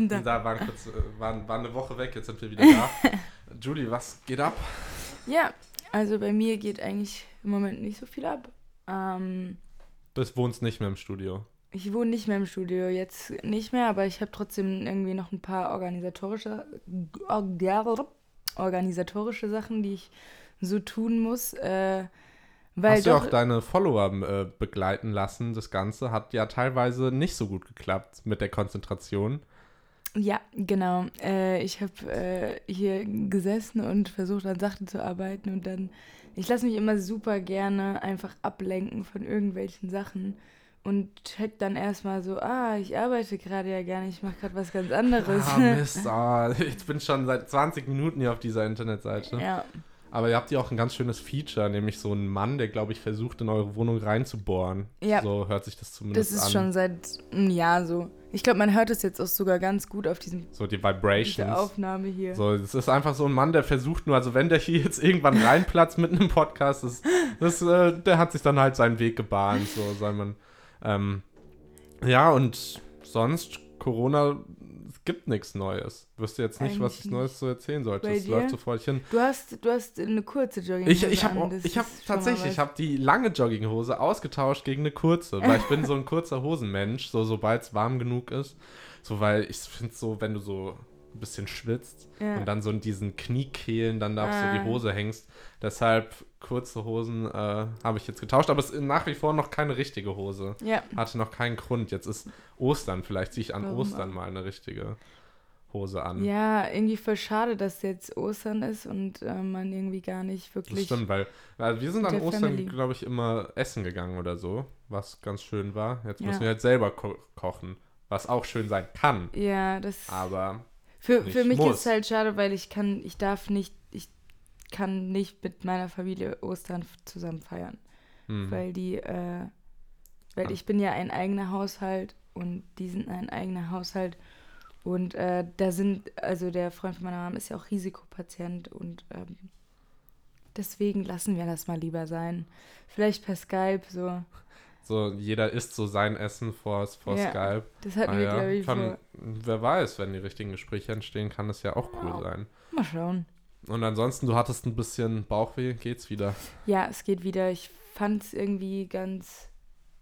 sind da. Wir da. Waren, kurz, äh, waren, waren eine Woche weg, jetzt sind wir wieder da. Julie, was geht ab? Ja, also bei mir geht eigentlich im Moment nicht so viel ab. Ähm, Du wohnst nicht mehr im Studio. ich wohne nicht mehr im Studio, jetzt nicht mehr, aber ich habe trotzdem irgendwie noch ein paar organisatorische, organisatorische Sachen, die ich so tun muss. Äh, weil Hast du doch, auch deine Follower äh, begleiten lassen? Das Ganze hat ja teilweise nicht so gut geklappt mit der Konzentration. Ja, genau. Äh, ich habe äh, hier gesessen und versucht an Sachen zu arbeiten und dann, ich lasse mich immer super gerne einfach ablenken von irgendwelchen Sachen und check dann erstmal so, ah, ich arbeite gerade ja nicht, ich mache gerade was ganz anderes. Ah, Mist. Ah, ich bin schon seit 20 Minuten hier auf dieser Internetseite. ja, Aber ihr habt ja auch ein ganz schönes Feature, nämlich so einen Mann, der, glaube ich, versucht, in eure Wohnung reinzubohren. Ja. So hört sich das zumindest das ist an. schon seit einem Jahr so. Ich glaube, man hört es jetzt auch sogar ganz gut auf diesem, so die Vibrations. Aufnahme hier. So, es ist einfach so ein Mann, der versucht nur, also wenn der hier jetzt irgendwann reinplatzt mitten im Podcast, das, das, äh, der hat sich dann halt seinen Weg gebahnt, so soll man. Ähm, ja, und sonst, Corona, gibt nichts Neues. Wüsste jetzt nicht, was Eigentlich ich Neues zu erzählen sollte. Bei Es dir? läuft so vor sich hin. Du hast, du hast eine kurze Jogging. Ich, ich habe ich hab tatsächlich, was. ich habe die lange Jogginghose ausgetauscht gegen eine kurze, weil ich bin so ein kurzer Hosenmensch, so sobald es warm genug ist. So, weil ich finde so, wenn du so ein bisschen schwitzt Ja. und dann so in diesen Kniekehlen dann da auf so Ah. die Hose hängst. Deshalb kurze Hosen äh, habe ich jetzt getauscht, aber es ist nach wie vor noch keine richtige Hose. Ja, Hatte noch keinen Grund. Jetzt ist Ostern, vielleicht ziehe ich an Warum Ostern mal eine richtige Hose an. Ja, irgendwie voll schade, dass jetzt Ostern ist und äh, man irgendwie gar nicht Das wirklich. stimmt, weil, weil wir sind an Ostern, glaube ich, immer essen gegangen oder so, was ganz schön war. Jetzt müssen Ja. wir halt selber ko kochen, was auch schön sein kann. Ja, das. Aber Für, für mich muss. ist es halt schade, weil ich kann, ich darf nicht, ich kann nicht mit meiner Familie Ostern zusammen feiern. hm, Weil die, äh, weil Ah. ich bin ja ein eigener Haushalt und die sind ein eigener Haushalt. Und äh, da sind, also der Freund von meiner Mama ist ja auch Risikopatient und ähm, deswegen lassen wir das mal lieber sein. Vielleicht per Skype so. So jeder isst so sein Essen vor, vor Ja, Skype. Das hatten Ah wir, ja, glaube ich, kann, wer weiß, wenn die richtigen Gespräche entstehen, kann das ja auch cool Wow. sein. Mal schauen. Und ansonsten, du hattest ein bisschen Bauchweh, geht's wieder? Ja, es geht wieder. Ich fand es irgendwie ganz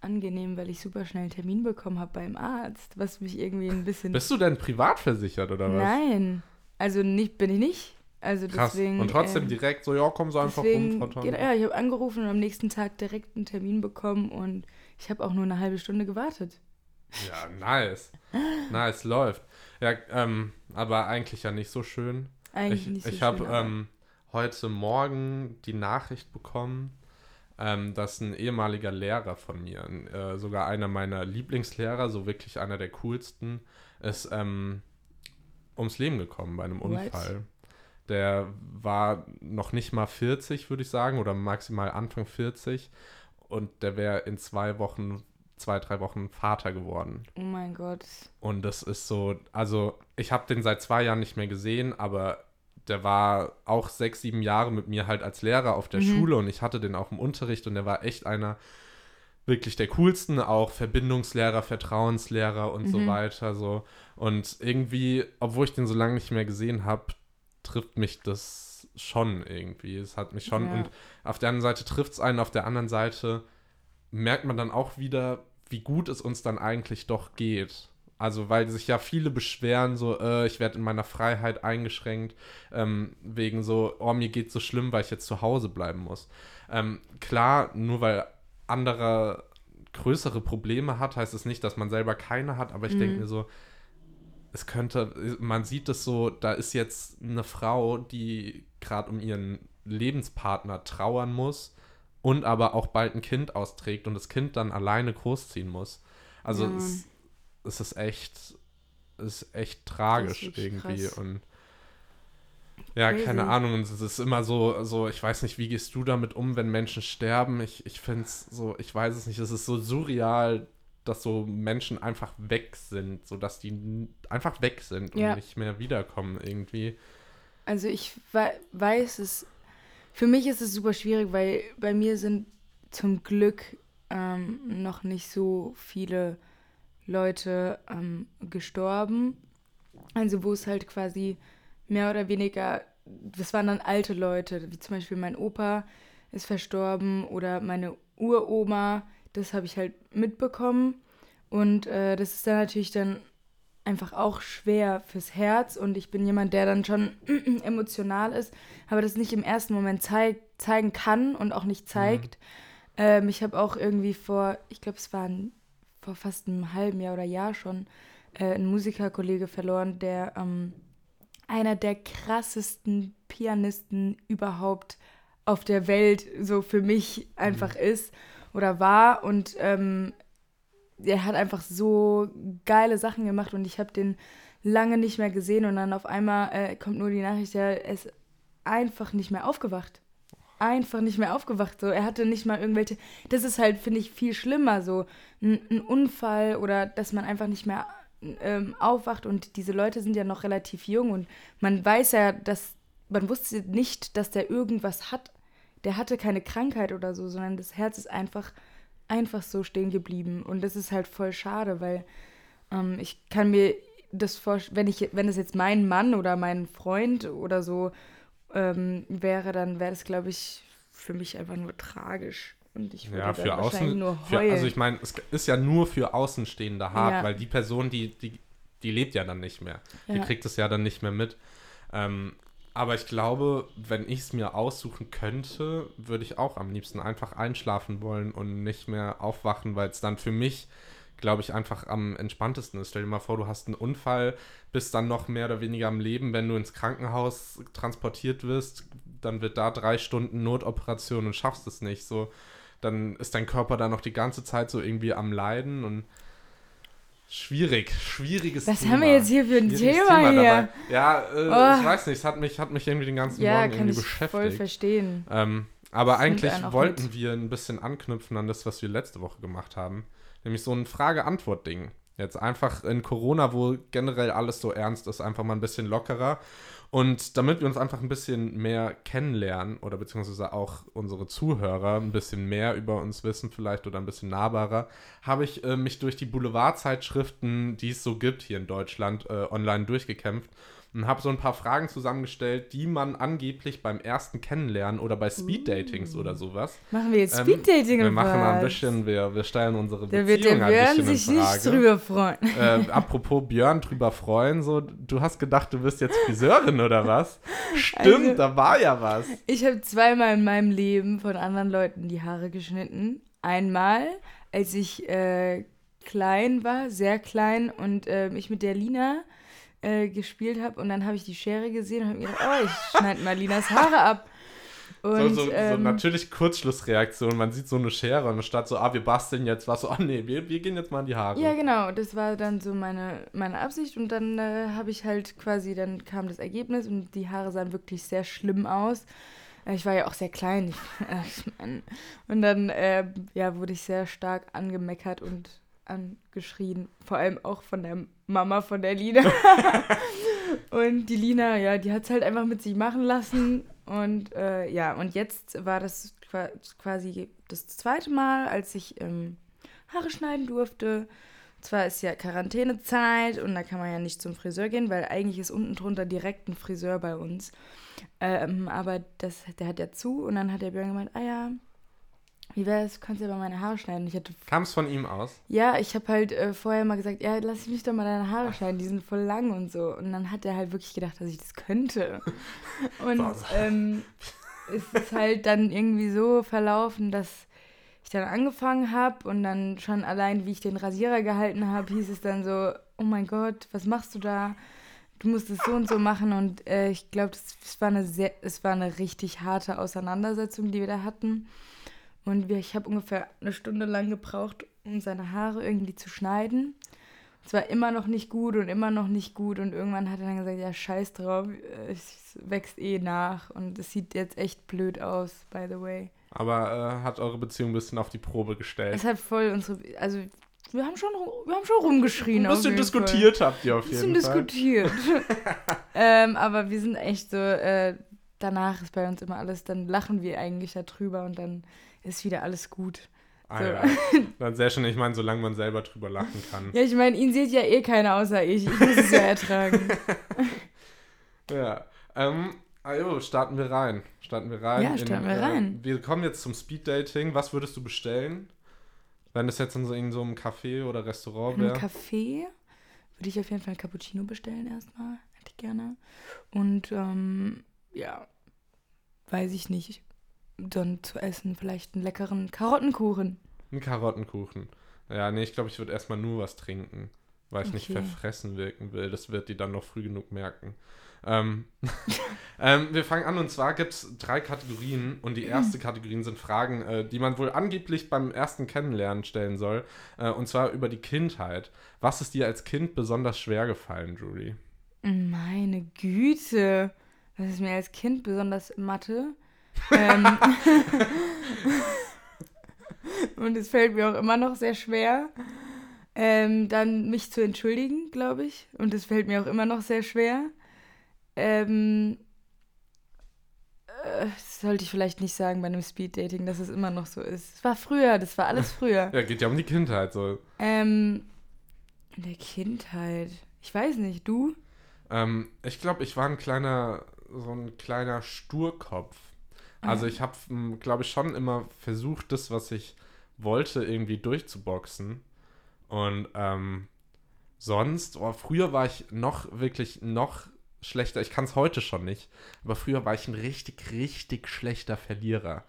angenehm, weil ich super schnell einen Termin bekommen habe beim Arzt, was mich irgendwie ein bisschen. Bist du denn privat versichert oder was? Nein, also nicht bin ich nicht. Also Krass. deswegen. Und trotzdem ähm, direkt so, ja, komm so einfach rum, Frau geht, Tonne. Ja, ich habe angerufen und am nächsten Tag direkt einen Termin bekommen und ich habe auch nur eine halbe Stunde gewartet. Ja, nice. nice, läuft. Ja, ähm, aber eigentlich ja nicht so schön. Eigentlich Ich, nicht so ich habe schön, aber- ähm, heute Morgen die Nachricht bekommen, ähm, dass ein ehemaliger Lehrer von mir, äh, sogar einer meiner Lieblingslehrer, so wirklich einer der coolsten, ist ähm, ums Leben gekommen bei einem What? Unfall. Der war noch nicht mal 40, würde ich sagen, oder maximal Anfang 40. Und der wäre in zwei Wochen, zwei, drei Wochen Vater geworden. Oh mein Gott. Und das ist so, also ich habe den seit zwei Jahren nicht mehr gesehen, aber der war auch sechs, sieben Jahre mit mir halt als Lehrer auf der Mhm. Schule und ich hatte den auch im Unterricht und der war echt einer wirklich der coolsten, auch Verbindungslehrer, Vertrauenslehrer und so Mhm. weiter. So. Und irgendwie, obwohl ich den so lange nicht mehr gesehen habe, trifft mich das schon irgendwie. Es hat mich schon. Ja. Und auf der einen Seite trifft es einen, auf der anderen Seite merkt man dann auch wieder, wie gut es uns dann eigentlich doch geht. Also, weil sich ja viele beschweren, so, äh, ich werde in meiner Freiheit eingeschränkt, ähm, wegen so, oh, mir geht so schlimm, weil ich jetzt zu Hause bleiben muss. Ähm, klar, nur weil anderer größere Probleme hat, heißt es nicht, dass man selber keine hat, aber ich Mhm. denke mir so, es könnte, man sieht es so, da ist jetzt eine Frau, die gerade um ihren Lebenspartner trauern muss und aber auch bald ein Kind austrägt und das Kind dann alleine großziehen muss. Also Ja, es, es ist echt, es ist echt tragisch wirklich irgendwie krass. und ja, Crazy. keine Ahnung. Und es ist immer so, so, ich weiß nicht, wie gehst du damit um, wenn Menschen sterben? Ich, ich finde es so, ich weiß es nicht, es ist so surreal, dass so Menschen einfach weg sind, so dass die einfach weg sind und Ja. nicht mehr wiederkommen irgendwie. Also ich wei- weiß es, für mich ist es super schwierig, weil bei mir sind zum Glück ähm, noch nicht so viele Leute ähm, gestorben. Also wo es halt quasi mehr oder weniger, das waren dann alte Leute, wie zum Beispiel mein Opa ist verstorben oder meine Uroma, das habe ich halt mitbekommen. Und äh, das ist dann natürlich dann einfach auch schwer fürs Herz und ich bin jemand, der dann schon emotional ist, aber das nicht im ersten Moment zeig zeigen kann und auch nicht zeigt. Mhm. Ähm, ich habe auch irgendwie vor, ich glaube, es war ein, vor fast einem halben Jahr oder Jahr schon, äh, einen Musikerkollege verloren, der ähm, einer der krassesten Pianisten überhaupt auf der Welt so für mich einfach mhm. ist oder war und ähm, er hat einfach so geile Sachen gemacht und ich habe den lange nicht mehr gesehen und dann auf einmal äh, kommt nur die Nachricht, er ist einfach nicht mehr aufgewacht. Einfach nicht mehr aufgewacht. So, er hatte nicht mal irgendwelche. Das ist halt, finde ich, viel schlimmer. So ein, ein, Unfall oder dass man einfach nicht mehr ähm, aufwacht und diese Leute sind ja noch relativ jung und man weiß ja, dass man wusste nicht, dass der irgendwas hat. Der hatte keine Krankheit oder so, sondern das Herz ist einfach einfach so stehen geblieben. Und das ist halt voll schade, weil ähm, ich kann mir das vorstellen, wenn ich, wenn es jetzt mein Mann oder mein Freund oder so ähm, wäre, dann wäre das, glaube ich, für mich einfach nur tragisch. Und ich würde ja, für außen, nur für, also ich meine, es ist ja nur für Außenstehende hart, ja. weil die Person, die, die, die lebt ja dann nicht mehr. Ja. Die kriegt es ja dann nicht mehr mit. Ähm, aber ich glaube, wenn ich es mir aussuchen könnte, würde ich auch am liebsten einfach einschlafen wollen und nicht mehr aufwachen, weil es dann für mich, glaube ich, einfach am entspanntesten ist. Stell dir mal vor, du hast einen Unfall, bist dann noch mehr oder weniger am Leben. Wenn du ins Krankenhaus transportiert wirst, dann wird da drei Stunden Notoperation und schaffst es nicht. So, dann ist dein Körper da noch die ganze Zeit so irgendwie am Leiden und Schwierig, schwieriges Was Thema. haben wir jetzt hier für ein Thema, Thema, hier? Dabei. Ja, äh, oh. ich weiß nicht, es hat mich, hat mich irgendwie den ganzen ja, Morgen irgendwie beschäftigt. Ja, voll verstehen. Ähm, aber das eigentlich wollten mit. wir ein bisschen anknüpfen an das, was wir letzte Woche gemacht haben. Nämlich so ein Frage-Antwort-Ding. Jetzt einfach in Corona, wo generell alles so ernst ist, einfach mal ein bisschen lockerer. Und damit wir uns einfach ein bisschen mehr kennenlernen oder beziehungsweise auch unsere Zuhörer ein bisschen mehr über uns wissen vielleicht oder ein bisschen nahbarer, habe ich äh, mich durch die Boulevardzeitschriften, die es so gibt hier in Deutschland, äh, online durchgekämpft und habe so ein paar Fragen zusammengestellt, die man angeblich beim ersten Kennenlernen oder bei Speeddatings uh. oder sowas. Machen wir jetzt Speeddating ähm, Wir machen mal ein bisschen, wir, wir stellen unsere da Beziehung wird der Björn sich nicht drüber freuen. Äh, apropos Björn drüber freuen, so, du hast gedacht, du bist jetzt Friseurin oder was? Stimmt, also, da war ja was. Ich habe zweimal in meinem Leben von anderen Leuten die Haare geschnitten. Einmal, als ich äh, klein war, sehr klein und äh, ich mit der Lina äh, gespielt habe und dann habe ich die Schere gesehen und habe mir gedacht, oh, ich schneide mal Linas Haare ab. Und, so, so, ähm, so natürlich Kurzschlussreaktion. Man sieht so eine Schere und statt so, ah, wir basteln jetzt was, so, oh nee, wir, wir gehen jetzt mal in die Haare. Ja, genau. Das war dann so meine, meine Absicht und dann äh, habe ich halt quasi, dann kam das Ergebnis und die Haare sahen wirklich sehr schlimm aus. Äh, ich war ja auch sehr klein. Ich, äh, und dann äh, ja, wurde ich sehr stark angemeckert und angeschrien. Vor allem auch von der Mama von der Lina. und die Lina, ja, die hat es halt einfach mit sich machen lassen. Und äh, ja, und jetzt war das quasi das zweite Mal, als ich ähm, Haare schneiden durfte. Zwar ist ja Quarantänezeit und da kann man ja nicht zum Friseur gehen, weil eigentlich ist unten drunter direkt ein Friseur bei uns. Ähm, aber das, der hat ja zu und dann hat der Björn gemeint, ah ja, wie wäre es, kannst du aber meine Haare schneiden? Kam es von ihm aus? Ja, ich habe halt äh, vorher mal gesagt, ja, lass mich doch mal deine Haare schneiden, die sind voll lang und so. Und dann hat er halt wirklich gedacht, dass ich das könnte. Und ähm, es ist halt dann irgendwie so verlaufen, dass ich dann angefangen habe und dann schon allein, wie ich den Rasierer gehalten habe, hieß es dann so, oh mein Gott, was machst du da? Du musst es so und so machen und äh, ich glaube, es war eine sehr, es war eine richtig harte Auseinandersetzung, die wir da hatten. Und ich habe ungefähr eine Stunde lang gebraucht, um seine Haare irgendwie zu schneiden. Es war immer noch nicht gut und immer noch nicht gut. Und irgendwann hat er dann gesagt, ja, scheiß drauf, es wächst eh nach. Und es sieht jetzt echt blöd aus, by the way. Aber äh, hat eure Beziehung ein bisschen auf die Probe gestellt. Es hat voll unsere, also wir haben schon, wir haben schon rumgeschrien. Ein bisschen diskutiert Fall. habt ihr auf jeden Fall. Ein bisschen diskutiert. ähm, aber wir sind echt so, äh, danach ist bei uns immer alles, dann lachen wir eigentlich darüber und dann ist wieder alles gut. Ah, So. ja. Dann sehr schön, ich meine, solange man selber drüber lachen kann. Ja, ich meine, ihn sieht ja eh keiner außer ich. Ich muss es ja ertragen. Ja. Ähm, also, starten wir rein. Starten wir rein. Ja, starten wir rein. Äh, wir kommen jetzt zum Speeddating. Was würdest du bestellen? Wenn es jetzt in so, in so einem Café oder Restaurant wäre? Café würde ich auf jeden Fall ein Cappuccino bestellen erstmal. Hätte ich gerne. Und ähm, ja, weiß ich nicht. Dann zu essen vielleicht einen leckeren Karottenkuchen. Ein Karottenkuchen. Ja, nee, ich glaube, ich würde erstmal nur was trinken, weil ich nicht Okay. verfressen wirken will. Das wird die dann noch früh genug merken. Ähm, ähm, wir fangen an und zwar gibt es drei Kategorien und die erste Kategorie sind Fragen, äh, die man wohl angeblich beim ersten Kennenlernen stellen soll. Äh, und zwar über die Kindheit. Was ist dir als Kind besonders schwer gefallen, Julie? Meine Güte. Das ist mir als Kind besonders Mathe. Ähm, und es fällt mir auch immer noch sehr schwer, ähm, dann mich zu entschuldigen, glaube ich. Und es fällt mir auch immer noch sehr schwer. Ähm, äh, das sollte ich vielleicht nicht sagen bei einem Speeddating, dass es immer noch so ist. Es war früher, das war alles früher. Ja, geht ja um die Kindheit so. ähm, in der Kindheit. Ich weiß nicht, du? Ähm, ich glaube, ich war ein kleiner, so ein kleiner Sturkopf. Also Ah. ich habe, glaube ich, schon immer versucht, das, was ich wollte, irgendwie durchzuboxen. Und ähm, sonst, oh, früher war ich noch wirklich noch schlechter. Ich kann es heute schon nicht, aber früher war ich ein richtig, richtig schlechter Verlierer.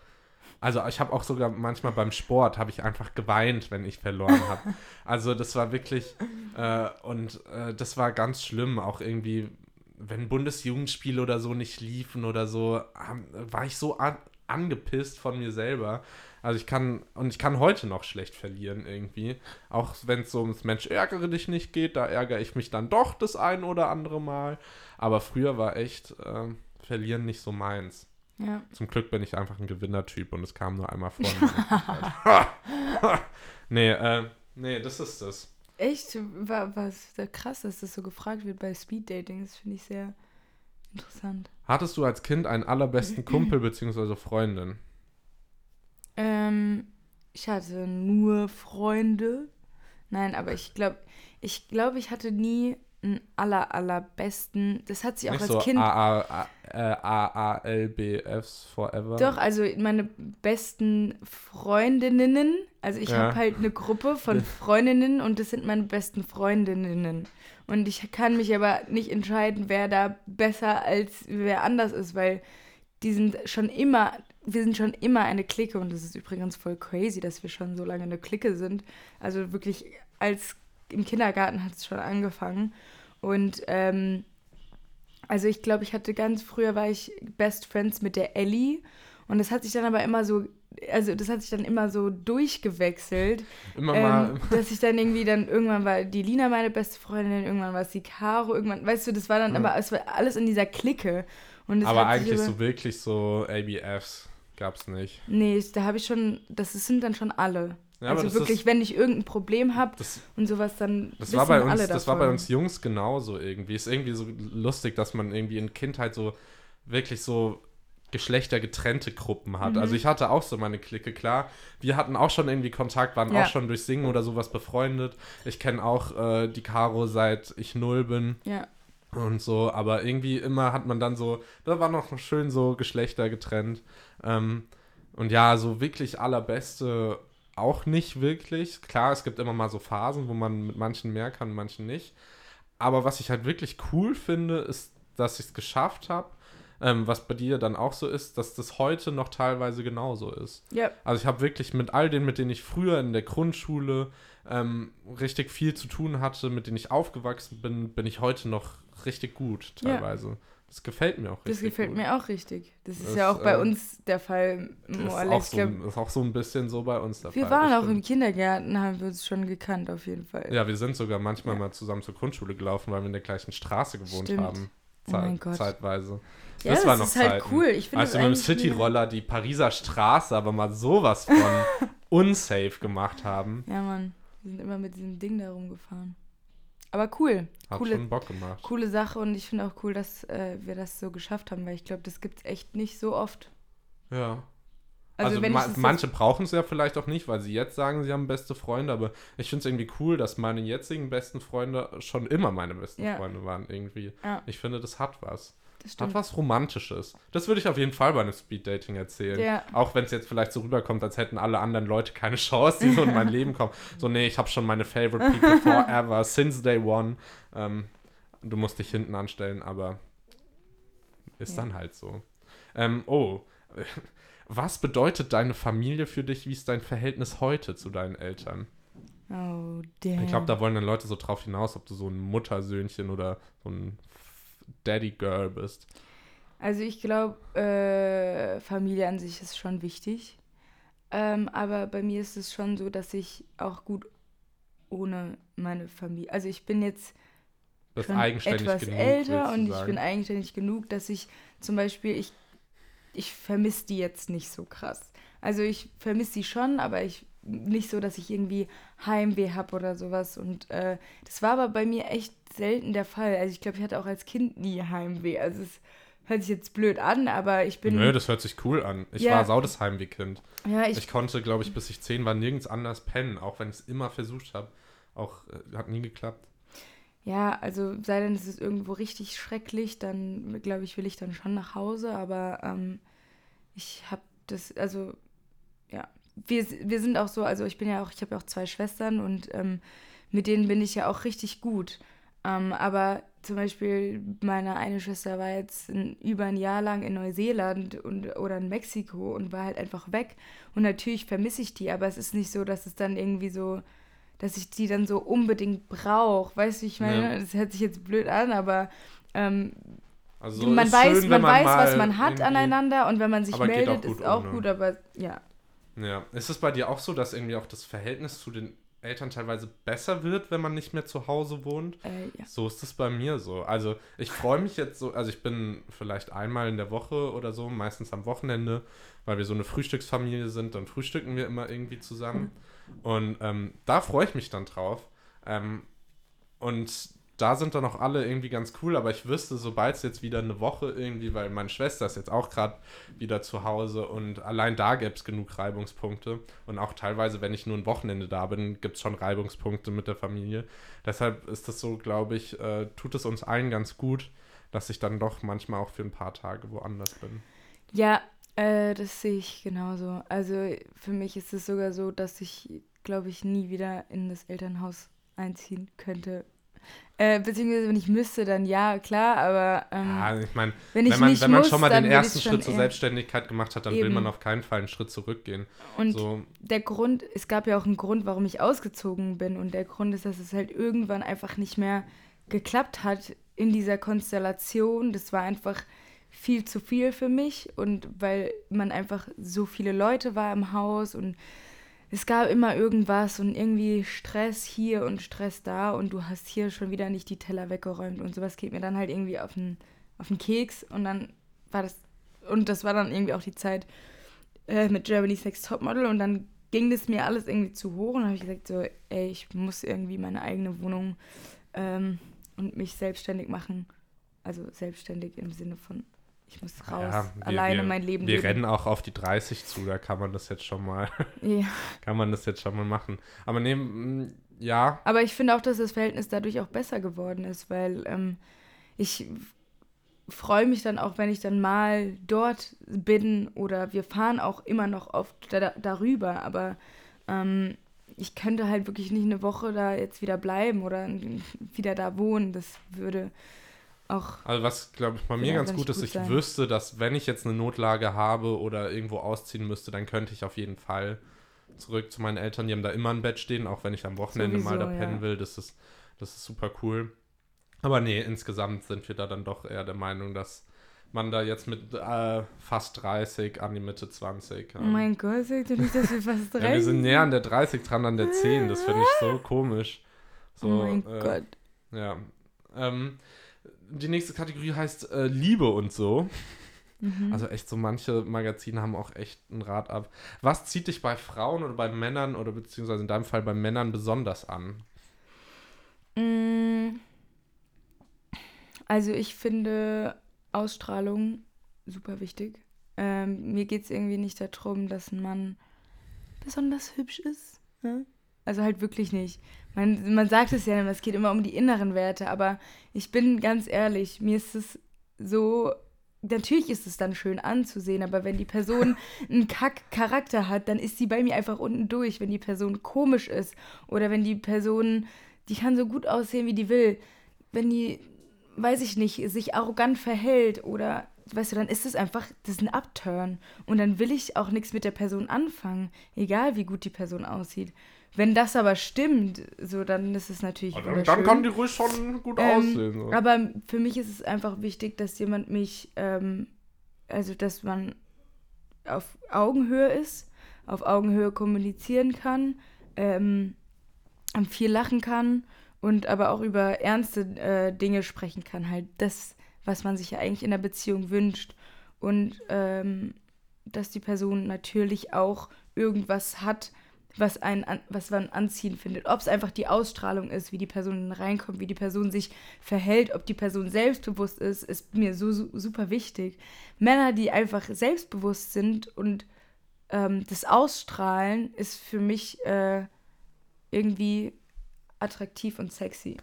Also ich habe auch sogar manchmal beim Sport habe ich einfach geweint, wenn ich verloren habe. Also das war wirklich äh, und äh, das war ganz schlimm. Auch irgendwie, wenn Bundesjugendspiele oder so nicht liefen oder so, war ich so an, angepisst von mir selber. Also ich kann und ich kann heute noch schlecht verlieren irgendwie. Auch wenn es so ums Mensch ärgere dich nicht geht, da ärgere ich mich dann doch das ein oder andere Mal. Aber früher war echt ähm, verlieren nicht so meins. Ja. Zum Glück bin ich einfach ein Gewinnertyp und es kam nur einmal vor. nee, äh, nee, das ist das. Echt? Wa- Was da krass, dass das so gefragt wird bei Speeddating. Das finde ich sehr interessant. Hattest du als Kind einen allerbesten Kumpel bzw. Freundin? Ähm, ich hatte nur Freunde. Nein, aber ich glaube, ich glaube, ich hatte nie aller, allerbesten. Das hat sich auch Nicht als so Kind. A- A- äh, AALBFs forever? Doch, also meine besten Freundinnen. Also ich Ja. habe halt eine Gruppe von Freundinnen und das sind meine besten Freundinnen. Und ich kann mich aber nicht entscheiden, wer da besser als wer anders ist, weil die sind schon immer, wir sind schon immer eine Clique und das ist übrigens voll crazy, dass wir schon so lange eine Clique sind. Also wirklich als im Kindergarten hat es schon angefangen. Und ähm, also ich glaube, ich hatte ganz früher war ich Best Friends mit der Ellie und das hat sich dann aber immer so, also das hat sich dann immer so durchgewechselt, Immer mal. ähm, dass ich dann irgendwie dann irgendwann war die Lina meine beste Freundin, irgendwann war es die Caro, irgendwann, weißt du, das war dann aber es war alles in dieser Clique. Und es aber eigentlich über- so wirklich so ABFs gab's nicht. Nee, da habe ich schon, das sind dann schon alle. Ja, aber also wirklich, ist- wenn ich irgendein Problem habe und sowas, dann das war bei alle uns, das war bei davon. uns Jungs genauso irgendwie. Ist irgendwie so lustig, dass man irgendwie in Kindheit so wirklich so geschlechtergetrennte Gruppen hat. Mhm. Also ich hatte auch so meine Clique, klar. Wir hatten auch schon irgendwie Kontakt, waren Ja. auch schon durch Singen oder sowas befreundet. Ich kenne auch äh, die Caro seit ich null bin. Ja, und so, aber irgendwie immer hat man dann so, da war noch schön so Geschlechter getrennt. Ähm, und ja, so wirklich allerbeste auch nicht wirklich. Klar, es gibt immer mal so Phasen, wo man mit manchen mehr kann, manchen nicht. Aber was ich halt wirklich cool finde, ist, dass ich es geschafft habe, ähm, was bei dir dann auch so ist, dass das heute noch teilweise genauso ist. ja, Also ich habe wirklich mit all denen, mit denen ich früher in der Grundschule ähm, richtig viel zu tun hatte, mit denen ich aufgewachsen bin, bin ich heute noch richtig gut teilweise. Das gefällt mir auch richtig das gefällt gut. mir auch richtig. Das ist Das, ja auch bei äh, uns der Fall. Ist more or auch, so, glaub, ist auch so ein bisschen so bei uns der wir Fall. waren das auch im. Kindergarten, haben wir uns schon gekannt, auf jeden Fall. Ja, wir sind sogar manchmal Ja. mal zusammen zur Grundschule gelaufen, weil wir in der gleichen Straße gewohnt Stimmt. haben. Oh Zeit- mein Gott. Zeitweise. Ja, das, das war noch ist halt Zeiten. cool. Ich finde Als das wir mit dem Cityroller die Pariser Straße aber mal sowas von unsafe gemacht haben, Ja, Mann. Wir sind immer mit diesem Ding da rumgefahren. Aber cool. hat Coole, schon Bock gemacht. coole Sache und ich finde auch cool, dass äh, wir das so geschafft haben, weil ich glaube, das gibt es echt nicht so oft. Ja. Also, Also, ma manche brauchen es ja vielleicht auch nicht, weil sie jetzt sagen, sie haben beste Freunde, aber ich finde es irgendwie cool, dass meine jetzigen besten Freunde schon immer meine besten Ja. Freunde waren irgendwie. Ja. Ich finde, das hat was. Das Hat stimmt. was Romantisches. Das würde ich auf jeden Fall bei einem Speeddating erzählen. Ja. Auch wenn es jetzt vielleicht so rüberkommt, als hätten alle anderen Leute keine Chance, die so in mein Leben kommen. So, nee, ich habe schon meine favorite people forever, since day one. Ähm, du musst dich hinten anstellen, aber ist Ja. dann halt so. Ähm, oh, was bedeutet deine Familie für dich? Wie ist dein Verhältnis heute zu deinen Eltern? Oh, damn. Ich glaube, da wollen dann Leute so drauf hinaus, ob du so ein Muttersöhnchen oder so ein Daddy-Girl bist. Also ich glaube, äh, Familie an sich ist schon wichtig. Ähm, aber bei mir ist es schon so, dass ich auch gut ohne meine Familie. Also ich bin jetzt Bist schon etwas genug, älter und ich bin eigenständig genug, dass ich zum Beispiel, ich, ich vermisse die jetzt nicht so krass. Also ich vermisse sie schon, aber ich nicht so, dass ich irgendwie Heimweh habe oder sowas. Und äh, das war aber bei mir echt selten der Fall. Also ich glaube, ich hatte auch als Kind nie Heimweh. Also es hört sich jetzt blöd an, aber ich bin. Nö, das hört sich cool an. Ich Ja. war saudes Heimwehkind. ja, ich, Ich, konnte, glaube ich, bis ich zehn war, nirgends anders pennen, auch wenn ich es immer versucht habe. Auch äh, hat nie geklappt. Ja, also sei denn, es ist irgendwo richtig schrecklich, dann glaube ich, will ich dann schon nach Hause, aber ähm, ich habe das, also wir, wir sind auch so, also ich bin ja auch, ich habe ja auch zwei Schwestern und ähm, mit denen bin ich ja auch richtig gut. Ähm, aber zum Beispiel meine eine Schwester war jetzt ein, über ein Jahr lang in Neuseeland und, oder in Mexiko und war halt einfach weg. Und natürlich vermisse ich die, aber es ist nicht so, dass es dann irgendwie so, dass ich die dann so unbedingt brauche. Weißt du, ich meine, Ja. das hört sich jetzt blöd an, aber ähm, Also man weiß, schön, man wenn weiß, was man hat aneinander und wenn man sich meldet, ist auch ohne. gut, aber ja. Ja. Ist es bei dir auch so, dass irgendwie auch das Verhältnis zu den Eltern teilweise besser wird, wenn man nicht mehr zu Hause wohnt? Äh, ja. So ist es bei mir so. Also ich freue mich jetzt so, also ich bin vielleicht einmal in der Woche oder so, meistens am Wochenende, weil wir so eine Frühstücksfamilie sind, dann frühstücken wir immer irgendwie zusammen. Und ähm, da freue ich mich dann drauf. Ähm, und da sind dann auch alle irgendwie ganz cool, aber ich wüsste, sobald es jetzt wieder eine Woche irgendwie, weil meine Schwester ist jetzt auch gerade wieder zu Hause und allein da gäbe es genug Reibungspunkte. Und auch teilweise, wenn ich nur ein Wochenende da bin, gibt es schon Reibungspunkte mit der Familie. Deshalb ist das so, glaube ich, äh, tut es uns allen ganz gut, dass ich dann doch manchmal auch für ein paar Tage woanders bin. Ja, äh, das sehe ich genauso. Also für mich ist es sogar so, dass ich, glaube ich, nie wieder in das Elternhaus einziehen könnte. Äh, beziehungsweise, wenn ich müsste, dann ja, klar, aber ähm, Ja, ich meine, wenn wenn man, wenn man muss, schon mal den will ersten Schritt zur Selbstständigkeit gemacht hat, dann will Eben. man auf keinen Fall einen Schritt zurückgehen. Und So, der Grund, es gab ja auch einen Grund, warum ich ausgezogen bin. Und der Grund ist, dass es halt irgendwann einfach nicht mehr geklappt hat in dieser Konstellation. Das war einfach viel zu viel für mich. Und weil man einfach so viele Leute war im Haus und es gab immer irgendwas und irgendwie Stress hier und Stress da und du hast hier schon wieder nicht die Teller weggeräumt und sowas geht mir dann halt irgendwie auf den, auf den Keks und dann war das, und das war dann irgendwie auch die Zeit, äh, mit Germany's Next Topmodel und dann ging das mir alles irgendwie zu hoch und habe ich gesagt so, ey, ich muss irgendwie meine eigene Wohnung ähm, und mich selbstständig machen. Also selbstständig im Sinne von, ich muss raus, ja, wir, alleine wir, mein Leben Wir leben. rennen auch auf die 30 zu, da kann man das jetzt schon mal, Ja. kann man das jetzt schon mal machen. Aber nee, mm, ja, Aber ich finde auch, dass das Verhältnis dadurch auch besser geworden ist, weil ähm, ich freue mich dann auch, wenn ich dann mal dort bin oder wir fahren auch immer noch oft da, darüber, aber ähm, ich könnte halt wirklich nicht eine Woche da jetzt wieder bleiben oder wieder da wohnen. Das würde auch. Also was, glaube ich, bei mir Ja, ganz gut ist, ich sein. wüsste, dass wenn ich jetzt eine Notlage habe oder irgendwo ausziehen müsste, dann könnte ich auf jeden Fall zurück zu meinen Eltern. Die haben da immer ein Bett stehen, auch wenn ich am Wochenende mal da Sowieso, pennen ja. will. Das ist, das ist super cool. Aber nee, insgesamt sind wir da dann doch eher der Meinung, dass man da jetzt mit äh, fast 30 an die Mitte 20. Oh mein Gott, sag doch nicht, dass wir fast ja, wir sind näher an der 30 dran, an der 10. Das finde ich so komisch. So, oh mein äh, Gott. ja. Ähm, die nächste Kategorie heißt äh, Liebe und so. Mhm. Also echt so manche Magazine haben auch echt ein Rad ab. Was zieht dich bei Frauen oder bei Männern oder beziehungsweise in deinem Fall bei Männern besonders an? Mm. Also ich finde Ausstrahlung super wichtig. ähm, mir geht es irgendwie nicht darum, dass ein Mann besonders hübsch ist. Ne? Also halt wirklich nicht. Man, man sagt es ja, es geht immer um die inneren Werte, aber ich bin ganz ehrlich, mir ist es so natürlich ist es dann schön anzusehen, aber wenn die Person einen Kack-Charakter hat, dann ist sie bei mir einfach unten durch. Wenn die Person komisch ist oder wenn die Person, die kann so gut aussehen, wie die will, wenn die, weiß ich nicht, sich arrogant verhält oder, weißt du, dann ist es einfach, das ist ein Upturn. Und dann will ich auch nichts mit der Person anfangen, egal wie gut die Person aussieht. Wenn das aber stimmt, so dann ist es natürlich. Dann, dann kann die ruhig schon gut ähm, aussehen. So. Aber für mich ist es einfach wichtig, dass jemand mich, ähm, also dass man auf Augenhöhe ist, auf Augenhöhe kommunizieren kann, ähm, viel lachen kann und aber auch über ernste äh, Dinge sprechen kann. Halt das, was man sich ja eigentlich in der Beziehung wünscht. Und ähm, dass die Person natürlich auch irgendwas hat, was, ein, was man anziehen findet. Ob es einfach die Ausstrahlung ist, wie die Person reinkommt, wie die Person sich verhält, ob die Person selbstbewusst ist, ist mir so, so super wichtig. Männer, die einfach selbstbewusst sind und ähm, das Ausstrahlen, ist für mich äh, irgendwie attraktiv und sexy.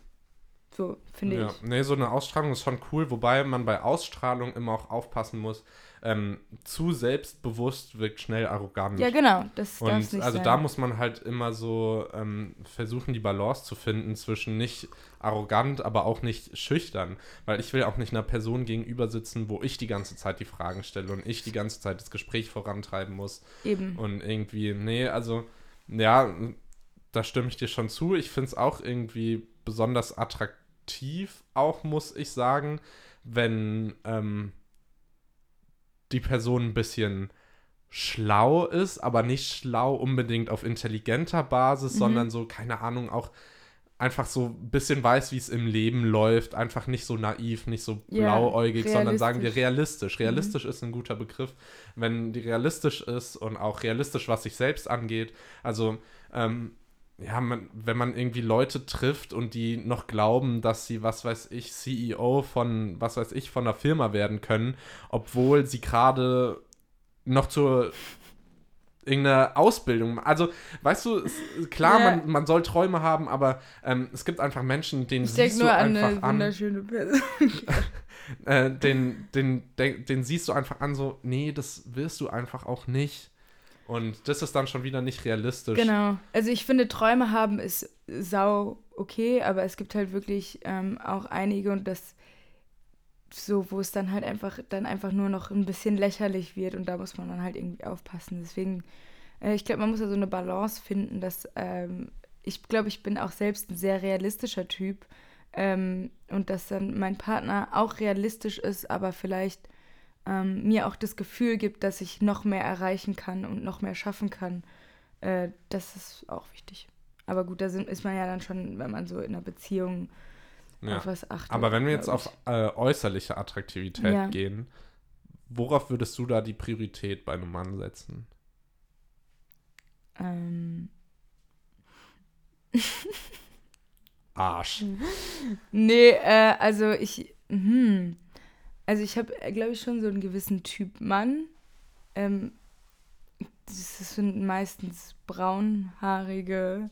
So, finde ja. ich. Nee, so eine Ausstrahlung ist schon cool, wobei man bei Ausstrahlung immer auch aufpassen muss, ähm, zu selbstbewusst wirkt schnell arrogant. Ja, genau. Das und nicht also sein. da muss man halt immer so ähm, versuchen, die Balance zu finden zwischen nicht arrogant, aber auch nicht schüchtern. Weil ich will auch nicht einer Person gegenüber sitzen, wo ich die ganze Zeit die Fragen stelle und ich die ganze Zeit das Gespräch vorantreiben muss. Eben. Und irgendwie, nee, also, ja, da stimme ich dir schon zu. Ich finde es auch irgendwie besonders attraktiv, auch muss ich sagen, wenn ähm, die Person ein bisschen schlau ist, aber nicht schlau unbedingt auf intelligenter Basis, mhm. sondern so, keine Ahnung, auch einfach so ein bisschen weiß, wie es im Leben läuft, einfach nicht so naiv, nicht so blauäugig, ja, sondern sagen wir realistisch. Realistisch mhm. ist ein guter Begriff, wenn die realistisch ist und auch realistisch, was sich selbst angeht. Also, ähm, ja, man, wenn man irgendwie Leute trifft und die noch glauben, dass sie, was weiß ich, CEO von, was weiß ich, von einer Firma werden können, obwohl sie gerade noch zur irgendeine Ausbildung. Also, weißt du, klar, ja. man, man soll Träume haben, aber ähm, es gibt einfach Menschen, denen ich siehst du einfach an. wunderschöne Person. äh, den, den, den, den siehst du einfach an, so, nee, das wirst du einfach auch nicht. Und das ist dann schon wieder nicht realistisch. Genau. Also ich finde, Träume haben ist sau okay, aber es gibt halt wirklich ähm, auch einige und das so, wo es dann halt einfach dann einfach nur noch ein bisschen lächerlich wird und da muss man dann halt irgendwie aufpassen. Deswegen, äh, ich glaube, man muss ja so eine Balance finden, dass ähm, ich glaube, ich bin auch selbst ein sehr realistischer Typ ähm, und dass dann mein Partner auch realistisch ist, aber vielleicht ähm, mir auch das Gefühl gibt, dass ich noch mehr erreichen kann und noch mehr schaffen kann. Äh, das ist auch wichtig. Aber gut, da sind, ist man ja dann schon, wenn man so in einer Beziehung ja. auf was achtet. Aber wenn wir jetzt auf äh, äußerliche Attraktivität ja. gehen, worauf würdest du da die Priorität bei einem Mann setzen? Ähm. Arsch. Nee, äh, also ich. Hm. Also ich habe, äh, glaube ich, schon so einen gewissen Typ Mann. Ähm, das sind meistens braunhaarige.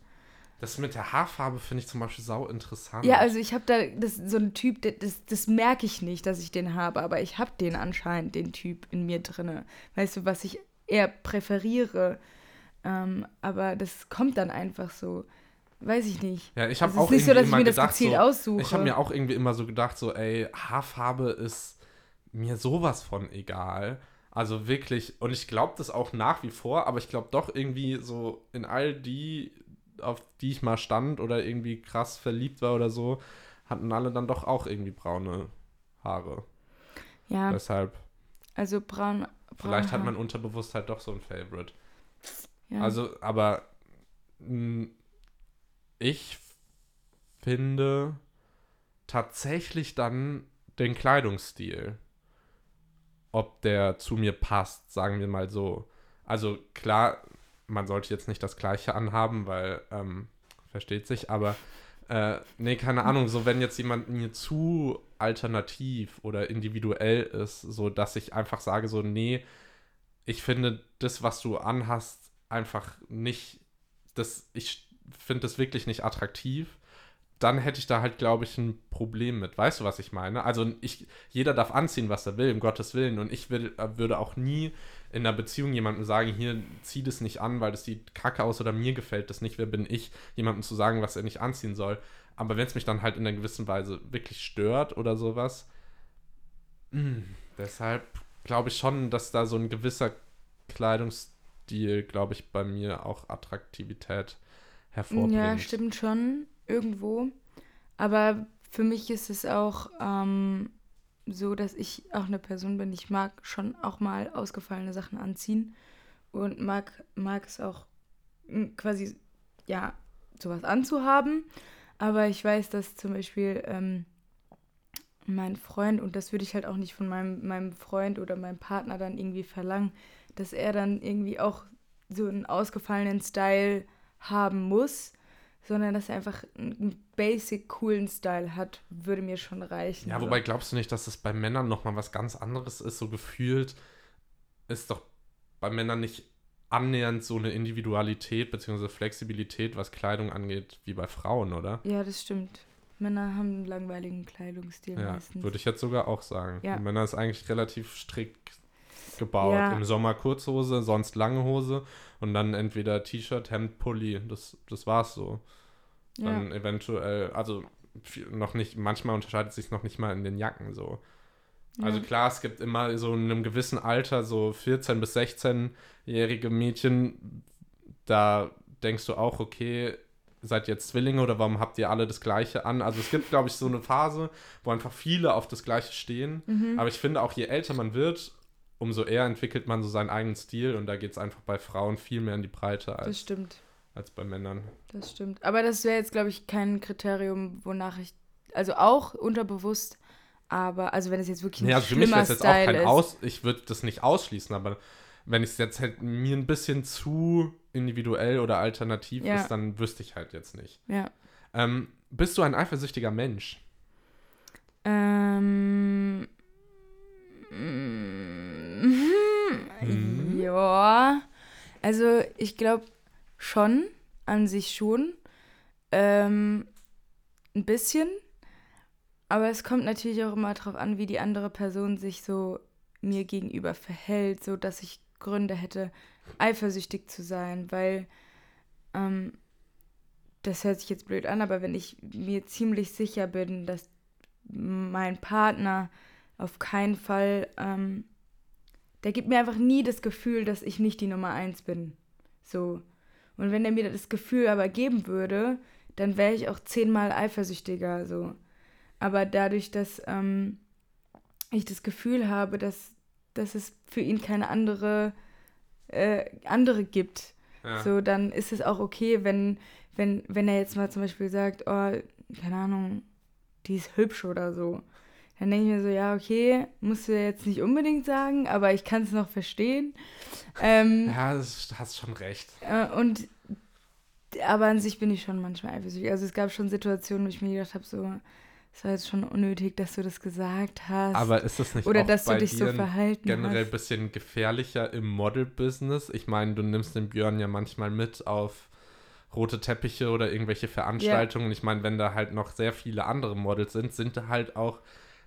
Das mit der Haarfarbe finde ich zum Beispiel sau interessant. Ja, also ich habe da das, so einen Typ, das, das merke ich nicht, dass ich den habe, aber ich habe den anscheinend, den Typ in mir drinne. Weißt du, was ich eher präferiere. Ähm, aber das kommt dann einfach so. Weiß ich nicht. Ja, ich habe auch nicht so, dass ich mir gedacht, das gezielt so, aussuche. Ich habe mir auch irgendwie immer so gedacht, so, ey, Haarfarbe ist mir sowas von egal. Also wirklich, und ich glaube das auch nach wie vor, aber ich glaube doch irgendwie so in all die, auf die ich mal stand oder irgendwie krass verliebt war oder so, hatten alle dann doch auch irgendwie braune Haare. Ja. Deshalb. Also braun. braun vielleicht hat man unterbewusst doch so ein Favorite. Ja. Also, aber mh, ich finde tatsächlich dann den Kleidungsstil ob der zu mir passt, sagen wir mal so. Also klar, man sollte jetzt nicht das gleiche anhaben, weil, ähm, versteht sich, aber äh, nee, keine Ahnung, so wenn jetzt jemand mir zu alternativ oder individuell ist, so dass ich einfach sage, so, nee, ich finde das, was du anhast, einfach nicht, das, ich finde das wirklich nicht attraktiv. Dann hätte ich da halt, glaube ich, ein Problem mit. Weißt du, was ich meine? Also ich, jeder darf anziehen, was er will, um Gottes Willen. Und ich will, würde auch nie in einer Beziehung jemandem sagen, hier, zieh das nicht an, weil das sieht kacke aus oder mir gefällt das nicht. Wer bin ich, jemandem zu sagen, was er nicht anziehen soll. Aber wenn es mich dann halt in einer gewissen Weise wirklich stört oder sowas, mh, hm, deshalb glaube ich schon, dass da so ein gewisser Kleidungsstil, glaube ich, bei mir auch Attraktivität hervorbringt. Ja, stimmt schon, irgendwo. Aber für mich ist es auch ähm, so, dass ich auch eine Person bin, ich mag schon auch mal ausgefallene Sachen anziehen und mag, mag es auch quasi, ja, sowas anzuhaben. Aber ich weiß, dass zum Beispiel ähm, mein Freund, und das würde ich halt auch nicht von meinem, meinem Freund oder meinem Partner dann irgendwie verlangen, dass er dann irgendwie auch so einen ausgefallenen Style haben muss, sondern dass er einfach einen basic coolen Style hat, würde mir schon reichen. Ja, wobei glaubst du nicht, dass das bei Männern nochmal was ganz anderes ist? So gefühlt ist doch bei Männern nicht annähernd so eine Individualität bzw. Flexibilität, was Kleidung angeht, wie bei Frauen, oder? Ja, das stimmt. Männer haben einen langweiligen Kleidungsstil ja, meistens. Würde ich jetzt sogar auch sagen. Ja. Männer ist eigentlich relativ strikt gebaut. Ja. Im Sommer Kurzhose, sonst lange Hose und dann entweder T-Shirt, Hemd, Pulli. Das, das war's so. Dann Ja. eventuell, also noch nicht, manchmal unterscheidet sich noch nicht mal in den Jacken so. Also Ja. klar, es gibt immer so in einem gewissen Alter, so 14- bis 16-jährige Mädchen, da denkst du auch, okay, seid ihr jetzt Zwillinge oder warum habt ihr alle das Gleiche an? Also es gibt, glaube ich, so eine Phase, wo einfach viele auf das Gleiche stehen. Mhm. Aber ich finde auch, je älter man wird, umso eher entwickelt man so seinen eigenen Stil und da geht es einfach bei Frauen viel mehr in die Breite Das als, stimmt. als bei Männern. Das stimmt. Aber das wäre jetzt, glaube ich, kein Kriterium, wonach ich. Also auch unterbewusst, aber also wenn es jetzt wirklich ein Ja, also für mich wäre es jetzt auch Style kein ist. Aus, ich würde das nicht ausschließen, aber wenn es jetzt halt mir ein bisschen zu individuell oder alternativ Ja. ist, dann wüsste ich halt jetzt nicht. Ja. Ähm, bist du ein eifersüchtiger Mensch? Ähm. Mhm. Ja. Also ich glaube schon, an sich schon. Ähm, ein bisschen. Aber es kommt natürlich auch immer darauf an, wie die andere Person sich so mir gegenüber verhält, so dass ich Gründe hätte, eifersüchtig zu sein, weil ähm, das hört sich jetzt blöd an, aber wenn ich mir ziemlich sicher bin, dass mein Partner auf keinen Fall, ähm, der gibt mir einfach nie das Gefühl, dass ich nicht die Nummer eins bin. So. Und wenn er mir das Gefühl aber geben würde, dann wäre ich auch zehnmal eifersüchtiger. So. Aber dadurch, dass ähm, ich das Gefühl habe, dass, dass es für ihn keine andere, äh, andere gibt, Ja. so, dann ist es auch okay, wenn, wenn, wenn er jetzt mal zum Beispiel sagt, oh, keine Ahnung, die ist hübsch oder so. Dann denke ich mir so, ja, okay, musst du jetzt nicht unbedingt sagen, aber ich kann es noch verstehen. Ähm, Ja, das hast schon recht. äh, und aber an sich bin ich schon manchmal eifersüchtig. Also es gab schon Situationen, wo ich mir gedacht habe, so, es war jetzt schon unnötig, dass du das gesagt hast. Aber ist das nicht oder dass du dich so verhalten generell ein bisschen gefährlicher im Model-Business? Ich meine, du nimmst den Björn ja manchmal mit auf rote Teppiche oder irgendwelche Veranstaltungen. Ich meine, wenn da halt noch sehr viele andere Models sind, sind da halt auch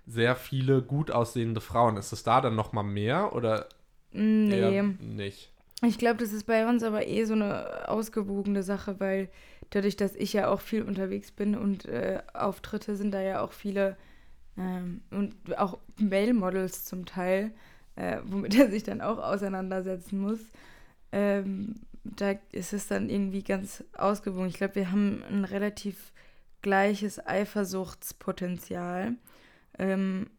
sehr viele gut aussehende Frauen. Ist es da dann noch mal mehr oder Nee. nicht? Ich glaube, das ist bei uns aber eh so eine ausgewogene Sache, weil dadurch, dass ich ja auch viel unterwegs bin und äh, Auftritte sind da ja auch viele ähm, und auch Male-Models zum Teil, äh, womit er sich dann auch auseinandersetzen muss. Ähm, da ist es dann irgendwie ganz ausgewogen. Ich glaube, wir haben ein relativ gleiches Eifersuchtspotenzial. Ähm,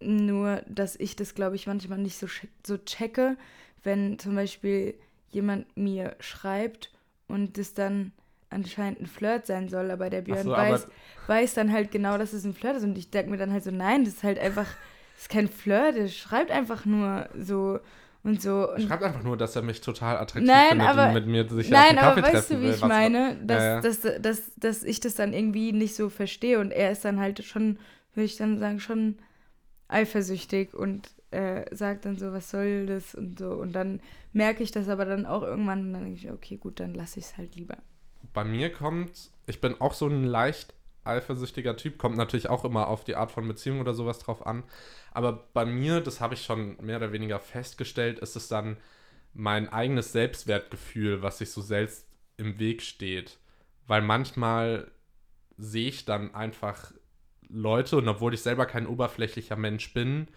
nur, dass ich das, glaube ich, manchmal nicht so, so checke, wenn zum Beispiel jemand mir schreibt und das dann anscheinend ein Flirt sein soll, aber der Björn so, aber- weiß, weiß dann halt genau, dass es ein Flirt ist und ich denke mir dann halt so, nein, das ist halt einfach, das ist kein Flirt, der schreibt einfach nur so und so. Und Schreibt einfach nur, dass er mich total attraktiv Nein, findet aber- und mit mir sich auf Nein, einen aber Kaffee weißt du, wie will. ich meine? Dass, Ja, ja. Dass, dass, dass ich das dann irgendwie nicht so verstehe und er ist dann halt schon, würde ich dann sagen, schon eifersüchtig und äh, sagt dann so, was soll das und so. Und dann merke ich das aber dann auch irgendwann und dann denke ich, okay, gut, dann lasse ich es halt lieber. Bei mir kommt, ich bin auch so ein leicht eifersüchtiger Typ, kommt natürlich auch immer auf die Art von Beziehung oder sowas drauf an. Aber bei mir, das habe ich schon mehr oder weniger festgestellt, ist es dann mein eigenes Selbstwertgefühl, was sich so selbst im Weg steht. Weil manchmal sehe ich dann einfach Leute und obwohl ich selber kein oberflächlicher Mensch bin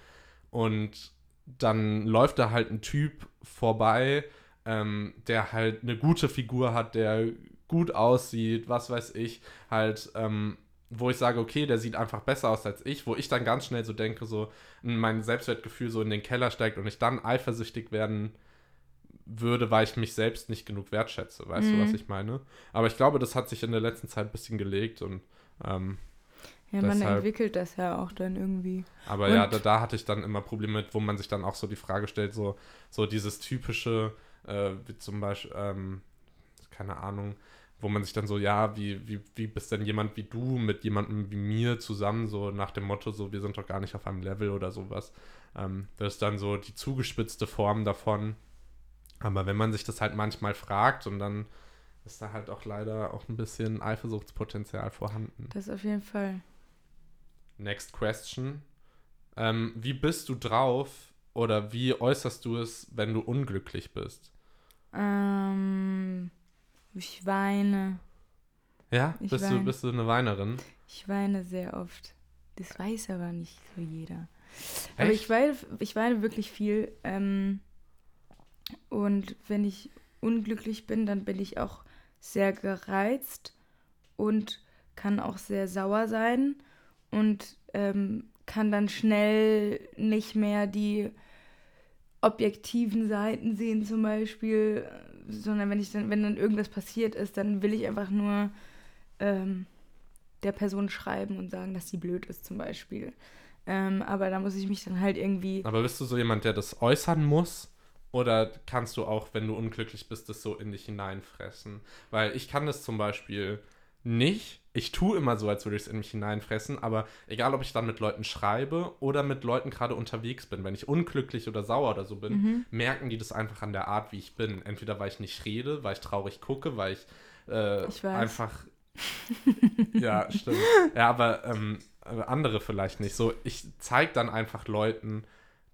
und dann läuft da halt ein Typ vorbei, ähm, der halt eine gute Figur hat, der gut aussieht, was weiß ich, halt, ähm, wo ich sage, okay, der sieht einfach besser aus als ich, wo ich dann ganz schnell so denke, so mein Selbstwertgefühl so in den Keller steigt und ich dann eifersüchtig werden würde, weil ich mich selbst nicht genug wertschätze. Weißt mhm. du, was ich meine? Aber ich glaube, das hat sich in der letzten Zeit ein bisschen gelegt und ähm, ja, man deshalb, entwickelt das ja auch dann irgendwie. Aber und ja, da, da, hatte ich dann immer Probleme mit, wo man sich dann auch so die Frage stellt, so, so dieses typische, äh, wie zum Beispiel, ähm, keine Ahnung, wo man sich dann so, ja, wie, wie, wie bist denn jemand wie du mit jemandem wie mir zusammen, so nach dem Motto, so, wir sind doch gar nicht auf einem Level oder sowas. Ähm, das ist dann so die zugespitzte Form davon. Aber wenn man sich das halt manchmal fragt und dann ist da halt auch leider auch ein bisschen Eifersuchtspotenzial vorhanden. Das auf jeden Fall. Next question. Ähm, wie bist du drauf oder wie äußerst du es, wenn du unglücklich bist? Ähm, ich weine. Ja? Ich bist, weine. Du, bist du eine Weinerin? Ich weine sehr oft. Das weiß aber nicht so jeder. Echt? Aber ich weine, ich weine wirklich viel. Ähm, und wenn ich unglücklich bin, dann bin ich auch sehr gereizt und kann auch sehr sauer sein und ähm, kann dann schnell nicht mehr die objektiven Seiten sehen zum Beispiel, sondern wenn ich dann, wenn dann irgendwas passiert ist, dann will ich einfach nur ähm, der Person schreiben und sagen, dass sie blöd ist zum Beispiel. Ähm, aber da muss ich mich dann halt irgendwie. Aber bist du so jemand, der das äußern muss? Oder kannst du auch, wenn du unglücklich bist, das so in dich hineinfressen? Weil ich kann das zum Beispiel nicht. Ich tue immer so, als würde ich es in mich hineinfressen, aber egal, ob ich dann mit Leuten schreibe oder mit Leuten gerade unterwegs bin, wenn ich unglücklich oder sauer oder so bin, mhm. merken die das einfach an der Art, wie ich bin. Entweder weil ich nicht rede, weil ich traurig gucke, weil ich, äh, ich einfach. ja, stimmt. Ja, aber ähm, andere vielleicht nicht. So, ich zeige dann einfach Leuten,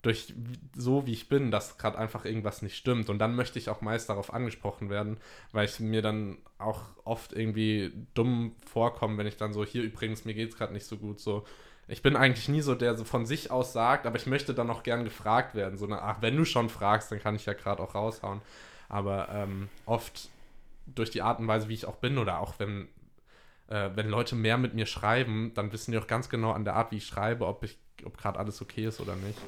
durch so wie ich bin, dass gerade einfach irgendwas nicht stimmt. Und dann möchte ich auch meist darauf angesprochen werden, weil ich mir dann auch oft irgendwie dumm vorkomme, wenn ich dann so, hier übrigens, mir geht es gerade nicht so gut. So, ich bin eigentlich nie so, der so von sich aus sagt, aber ich möchte dann auch gern gefragt werden. So eine, ach, wenn du schon fragst, dann kann ich ja gerade auch raushauen. Aber ähm, oft durch die Art und Weise, wie ich auch bin, oder auch wenn, äh, wenn Leute mehr mit mir schreiben, dann wissen die auch ganz genau an der Art, wie ich schreibe, ob ich, ob gerade alles okay ist oder nicht.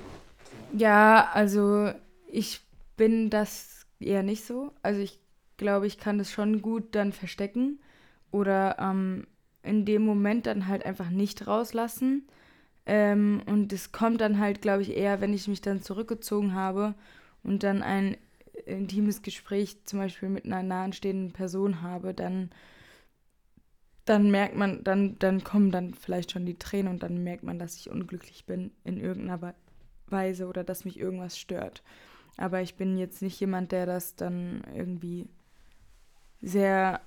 Ja, also ich bin das eher nicht so. Also ich glaube, ich kann das schon gut dann verstecken oder ähm, in dem Moment dann halt einfach nicht rauslassen. Ähm, und es kommt dann halt, glaube ich, eher, wenn ich mich dann zurückgezogen habe und dann ein intimes Gespräch zum Beispiel mit einer nahestehenden Person habe, dann, dann merkt man, dann, dann kommen dann vielleicht schon die Tränen und dann merkt man, dass ich unglücklich bin in irgendeiner Weise oder dass mich irgendwas stört. Aber ich bin jetzt nicht jemand, der das dann irgendwie sehr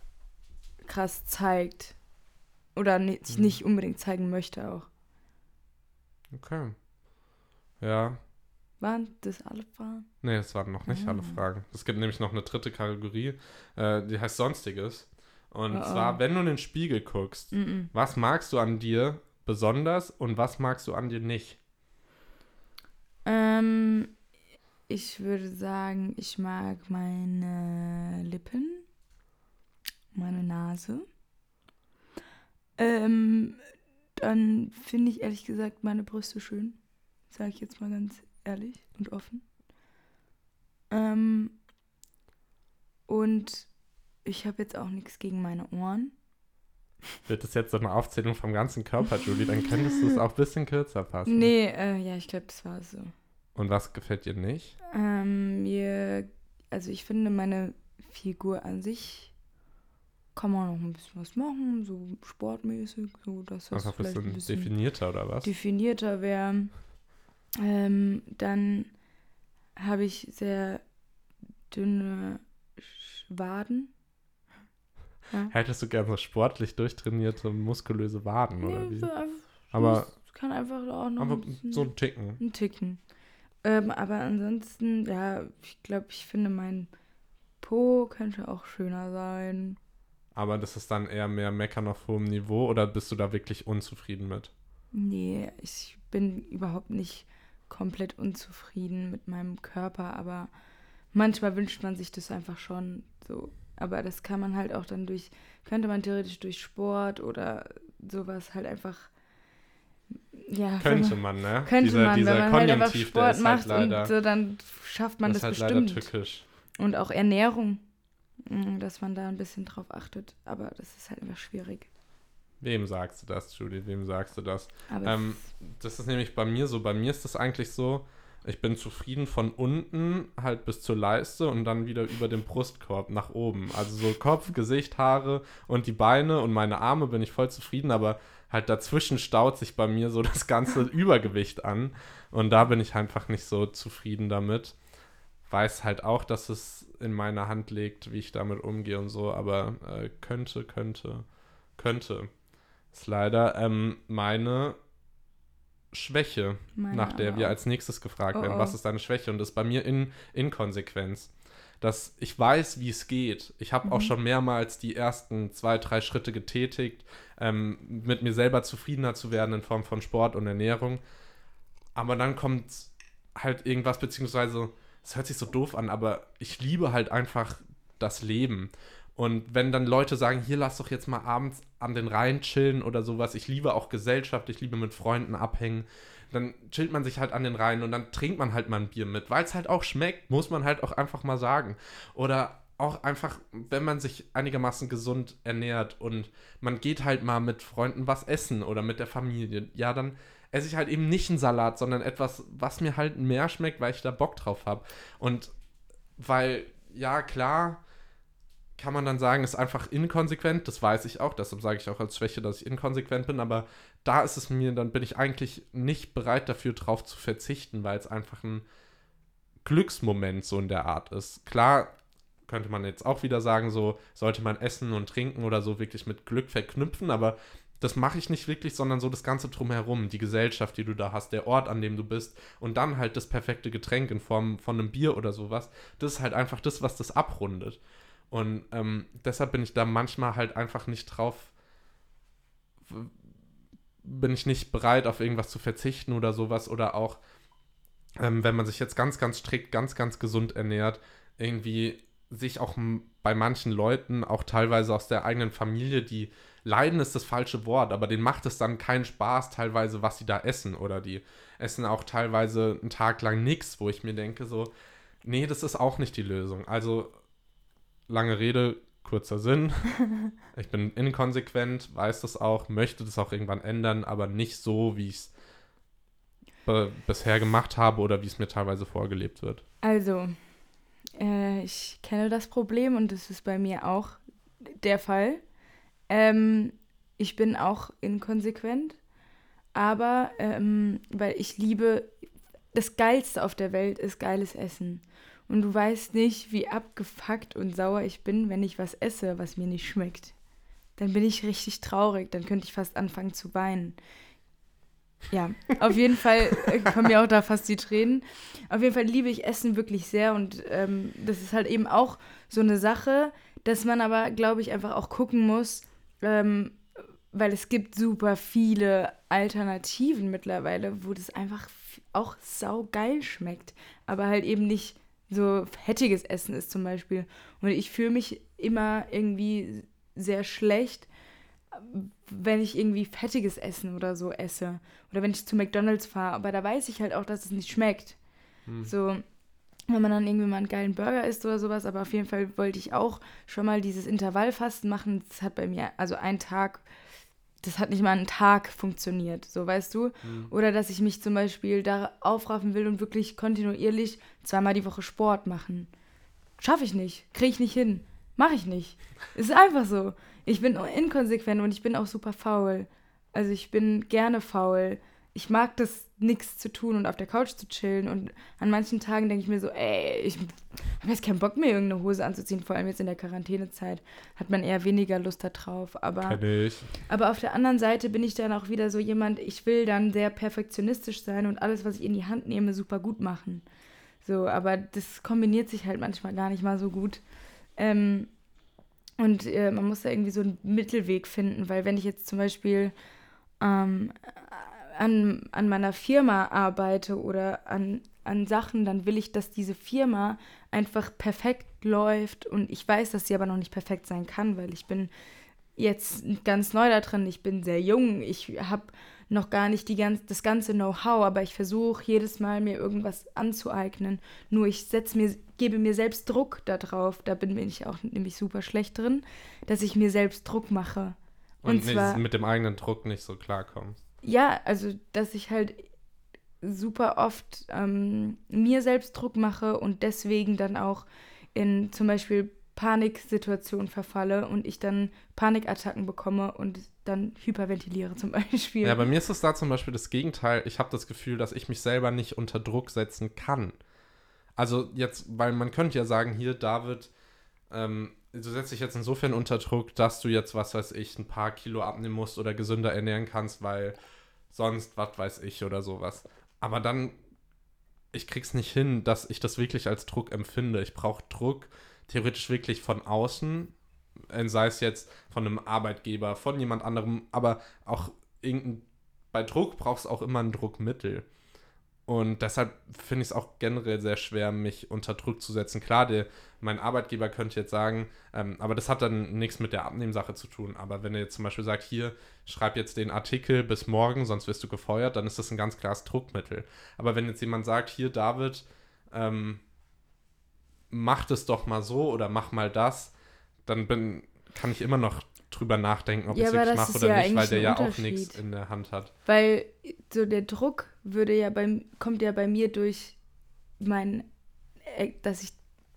krass zeigt oder nicht, mhm. nicht unbedingt zeigen möchte auch. Okay. Ja. Waren das alle Fragen? Nee, das waren noch nicht ah. alle Fragen. Es gibt nämlich noch eine dritte Kategorie, äh, die heißt Sonstiges. Und oh, zwar, oh. wenn du in den Spiegel guckst, mm -mm. was magst du an dir besonders und was magst du an dir nicht? Ähm, ich würde sagen, ich mag meine Lippen, meine Nase. Ähm, dann finde ich ehrlich gesagt meine Brüste schön. Sage ich jetzt mal ganz ehrlich und offen. Ähm, und ich habe jetzt auch nichts gegen meine Ohren. Wird das jetzt so eine Aufzählung vom ganzen Körper, Julie? Dann könntest du es auch ein bisschen kürzer passen. Nee, äh, ja, ich glaube, das war so. Und was gefällt dir nicht? Ähm, mir, also ich finde meine Figur an sich kann man noch ein bisschen was machen, so sportmäßig, so dass das Einfach vielleicht ein bisschen definierter oder was? Definierter wäre. Ähm, dann habe ich sehr dünne Waden. Ja. Hättest du gerne so sportlich durchtrainierte, muskulöse Waden, oder Nee, wie? so einfach, Aber, kann einfach auch noch aber ein so ein Ticken. ein Ticken. Ähm, aber ansonsten, ja, ich glaube, ich finde, mein Po könnte auch schöner sein. Aber das ist dann eher mehr Meckern auf hohem Niveau oder bist du da wirklich unzufrieden mit? Nee, ich bin überhaupt nicht komplett unzufrieden mit meinem Körper, aber manchmal wünscht man sich das einfach schon so. Aber das kann man halt auch dann durch, könnte man theoretisch durch Sport oder sowas halt einfach, ja, Könnte man, man, ne? könnte dieser, man, dieser wenn man halt einfach Sport ist macht halt leider, und so, dann schafft man das das, halt leider bestimmt. tückisch. Und auch Ernährung, mm, dass man da ein bisschen drauf achtet. Aber das ist halt einfach schwierig. Wem sagst du das, Judy? Wem sagst du das? Ähm, das ist nämlich bei mir so. Bei mir ist das eigentlich so, ich bin zufrieden von unten halt bis zur Leiste und dann wieder über den Brustkorb nach oben. Also so Kopf, Gesicht, Haare und die Beine und meine Arme bin ich voll zufrieden, aber halt dazwischen staut sich bei mir so das ganze Übergewicht an und da bin ich einfach nicht so zufrieden damit. Weiß halt auch, dass es in meiner Hand liegt, wie ich damit umgehe und so, aber äh, könnte, könnte, könnte. Ist leider ähm, meine Schwäche, meine nach der wir auch. als nächstes gefragt Oh, werden. oh. Was ist deine Schwäche? Und das ist bei mir in Inkonsequenz. Dass ich weiß, wie es geht. Ich habe auch Mhm. schon mehrmals die ersten zwei, drei Schritte getätigt, ähm, mit mir selber zufriedener zu werden in Form von Sport und Ernährung. Aber dann kommt halt irgendwas, beziehungsweise, es hört sich so doof an, aber ich liebe halt einfach das Leben. Und wenn dann Leute sagen, hier lass doch jetzt mal abends an den Rhein chillen oder sowas, ich liebe auch Gesellschaft, ich liebe mit Freunden abhängen, dann chillt man sich halt an den Rhein und dann trinkt man halt mal ein Bier mit, weil es halt auch schmeckt, muss man halt auch einfach mal sagen. Oder auch einfach, wenn man sich einigermaßen gesund ernährt und man geht halt mal mit Freunden was essen oder mit der Familie, ja, dann esse ich halt eben nicht einen Salat, sondern etwas, was mir halt mehr schmeckt, weil ich da Bock drauf habe. Und weil, ja, klar, kann man dann sagen, ist einfach inkonsequent, das weiß ich auch, deshalb sage ich auch als Schwäche, dass ich inkonsequent bin, aber da ist es mir, dann bin ich eigentlich nicht bereit dafür drauf zu verzichten, weil es einfach ein Glücksmoment so in der Art ist. Klar könnte man jetzt auch wieder sagen, so sollte man Essen und Trinken oder so wirklich mit Glück verknüpfen, aber das mache ich nicht wirklich, sondern so das Ganze drumherum, die Gesellschaft, die du da hast, der Ort, an dem du bist und dann halt das perfekte Getränk in Form von einem Bier oder sowas. Das ist halt einfach das, was das abrundet. Und ähm, deshalb bin ich da manchmal halt einfach nicht drauf, bin ich nicht bereit, auf irgendwas zu verzichten oder sowas. Oder auch, ähm, wenn man sich jetzt ganz, ganz strikt, ganz, ganz gesund ernährt, irgendwie sich auch bei manchen Leuten, auch teilweise aus der eigenen Familie, die leiden ist das falsche Wort, aber denen macht es dann keinen Spaß, teilweise, was sie da essen. Oder die essen auch teilweise einen Tag lang nichts, wo ich mir denke, so, nee, das ist auch nicht die Lösung. Also, lange Rede, kurzer Sinn. Ich bin inkonsequent, weiß das auch, möchte das auch irgendwann ändern, aber nicht so, wie ich es bisher gemacht habe oder wie es mir teilweise vorgelebt wird. Also, äh, ich kenne das Problem und das ist bei mir auch der Fall. Ähm, ich bin auch inkonsequent, aber ähm, weil ich liebe, das Geilste auf der Welt ist geiles Essen. Und du weißt nicht, wie abgefuckt und sauer ich bin, wenn ich was esse, was mir nicht schmeckt. Dann bin ich richtig traurig, dann könnte ich fast anfangen zu weinen. Ja, auf jeden Fall äh, kommen mir auch da fast die Tränen. Auf jeden Fall liebe ich Essen wirklich sehr und ähm, das ist halt eben auch so eine Sache, dass man aber, glaube ich, einfach auch gucken muss, ähm, weil es gibt super viele Alternativen mittlerweile, wo das einfach auch saugeil schmeckt, aber halt eben nicht so fettiges Essen ist zum Beispiel. Und ich fühle mich immer irgendwie sehr schlecht, wenn ich irgendwie fettiges Essen oder so esse. Oder wenn ich zu McDonalds fahre. Aber da weiß ich halt auch, dass es nicht schmeckt. Hm. So, wenn man dann irgendwie mal einen geilen Burger isst oder sowas. Aber auf jeden Fall wollte ich auch schon mal dieses Intervallfasten machen. Das hat bei mir, also ein Tag, das hat nicht mal einen Tag funktioniert, so weißt du. Hm. Oder dass ich mich zum Beispiel da aufraffen will und wirklich kontinuierlich zweimal die Woche Sport machen. Schaffe ich nicht, kriege ich nicht hin, mache ich nicht. Es ist einfach so. Ich bin inkonsequent und ich bin auch super faul. Also ich bin gerne faul. Ich mag das, nichts zu tun und auf der Couch zu chillen. Und an manchen Tagen denke ich mir so, ey, ich habe jetzt keinen Bock mehr, irgendeine Hose anzuziehen. Vor allem jetzt in der Quarantänezeit hat man eher weniger Lust darauf. Aber, aber auf der anderen Seite bin ich dann auch wieder so jemand, ich will dann sehr perfektionistisch sein und alles, was ich in die Hand nehme, super gut machen. So, aber das kombiniert sich halt manchmal gar nicht mal so gut. Ähm, und äh, man muss da irgendwie so einen Mittelweg finden, weil wenn ich jetzt zum Beispiel ähm, an, an meiner Firma arbeite oder an, an Sachen, dann will ich, dass diese Firma einfach perfekt läuft und ich weiß, dass sie aber noch nicht perfekt sein kann, weil ich bin jetzt ganz neu da drin, ich bin sehr jung, ich habe noch gar nicht die ganz, das ganze Know-how, aber ich versuche jedes Mal mir irgendwas anzueignen. Nur ich setze mir, gebe mir selbst Druck darauf, da bin ich auch nämlich super schlecht drin, dass ich mir selbst Druck mache. Und, und zwar, mit dem eigenen Druck nicht so klarkommst. Ja, also dass ich halt super oft ähm, mir selbst Druck mache und deswegen dann auch in zum Beispiel Paniksituationen verfalle und ich dann Panikattacken bekomme und dann hyperventiliere zum Beispiel. Ja, bei mir ist es da zum Beispiel das Gegenteil. Ich habe das Gefühl, dass ich mich selber nicht unter Druck setzen kann. Also jetzt, weil man könnte ja sagen, hier, David, ähm, du setzt dich jetzt insofern unter Druck, dass du jetzt, was weiß ich, ein paar Kilo abnehmen musst oder gesünder ernähren kannst, weil sonst, was weiß ich oder sowas. Aber dann, ich krieg's nicht hin, dass ich das wirklich als Druck empfinde. Ich brauche Druck theoretisch wirklich von außen, äh, sei es jetzt von einem Arbeitgeber, von jemand anderem, aber auch irgendein, bei Druck brauchst du auch immer ein Druckmittel. Und deshalb finde ich es auch generell sehr schwer, mich unter Druck zu setzen. Klar, der, mein Arbeitgeber könnte jetzt sagen, ähm, aber das hat dann nichts mit der Abnehmsache zu tun. Aber wenn er jetzt zum Beispiel sagt, hier, schreib jetzt den Artikel bis morgen, sonst wirst du gefeuert, dann ist das ein ganz klares Druckmittel. Aber wenn jetzt jemand sagt, hier, David, ähm, mach das doch mal so oder mach mal das, dann bin, kann ich immer noch drüber nachdenken, ob ja, ich es wirklich mache oder ja nicht, weil der ja auch nichts in der Hand hat. Weil so der Druck würde ja beim, kommt ja bei mir durch mein, äh, dass ich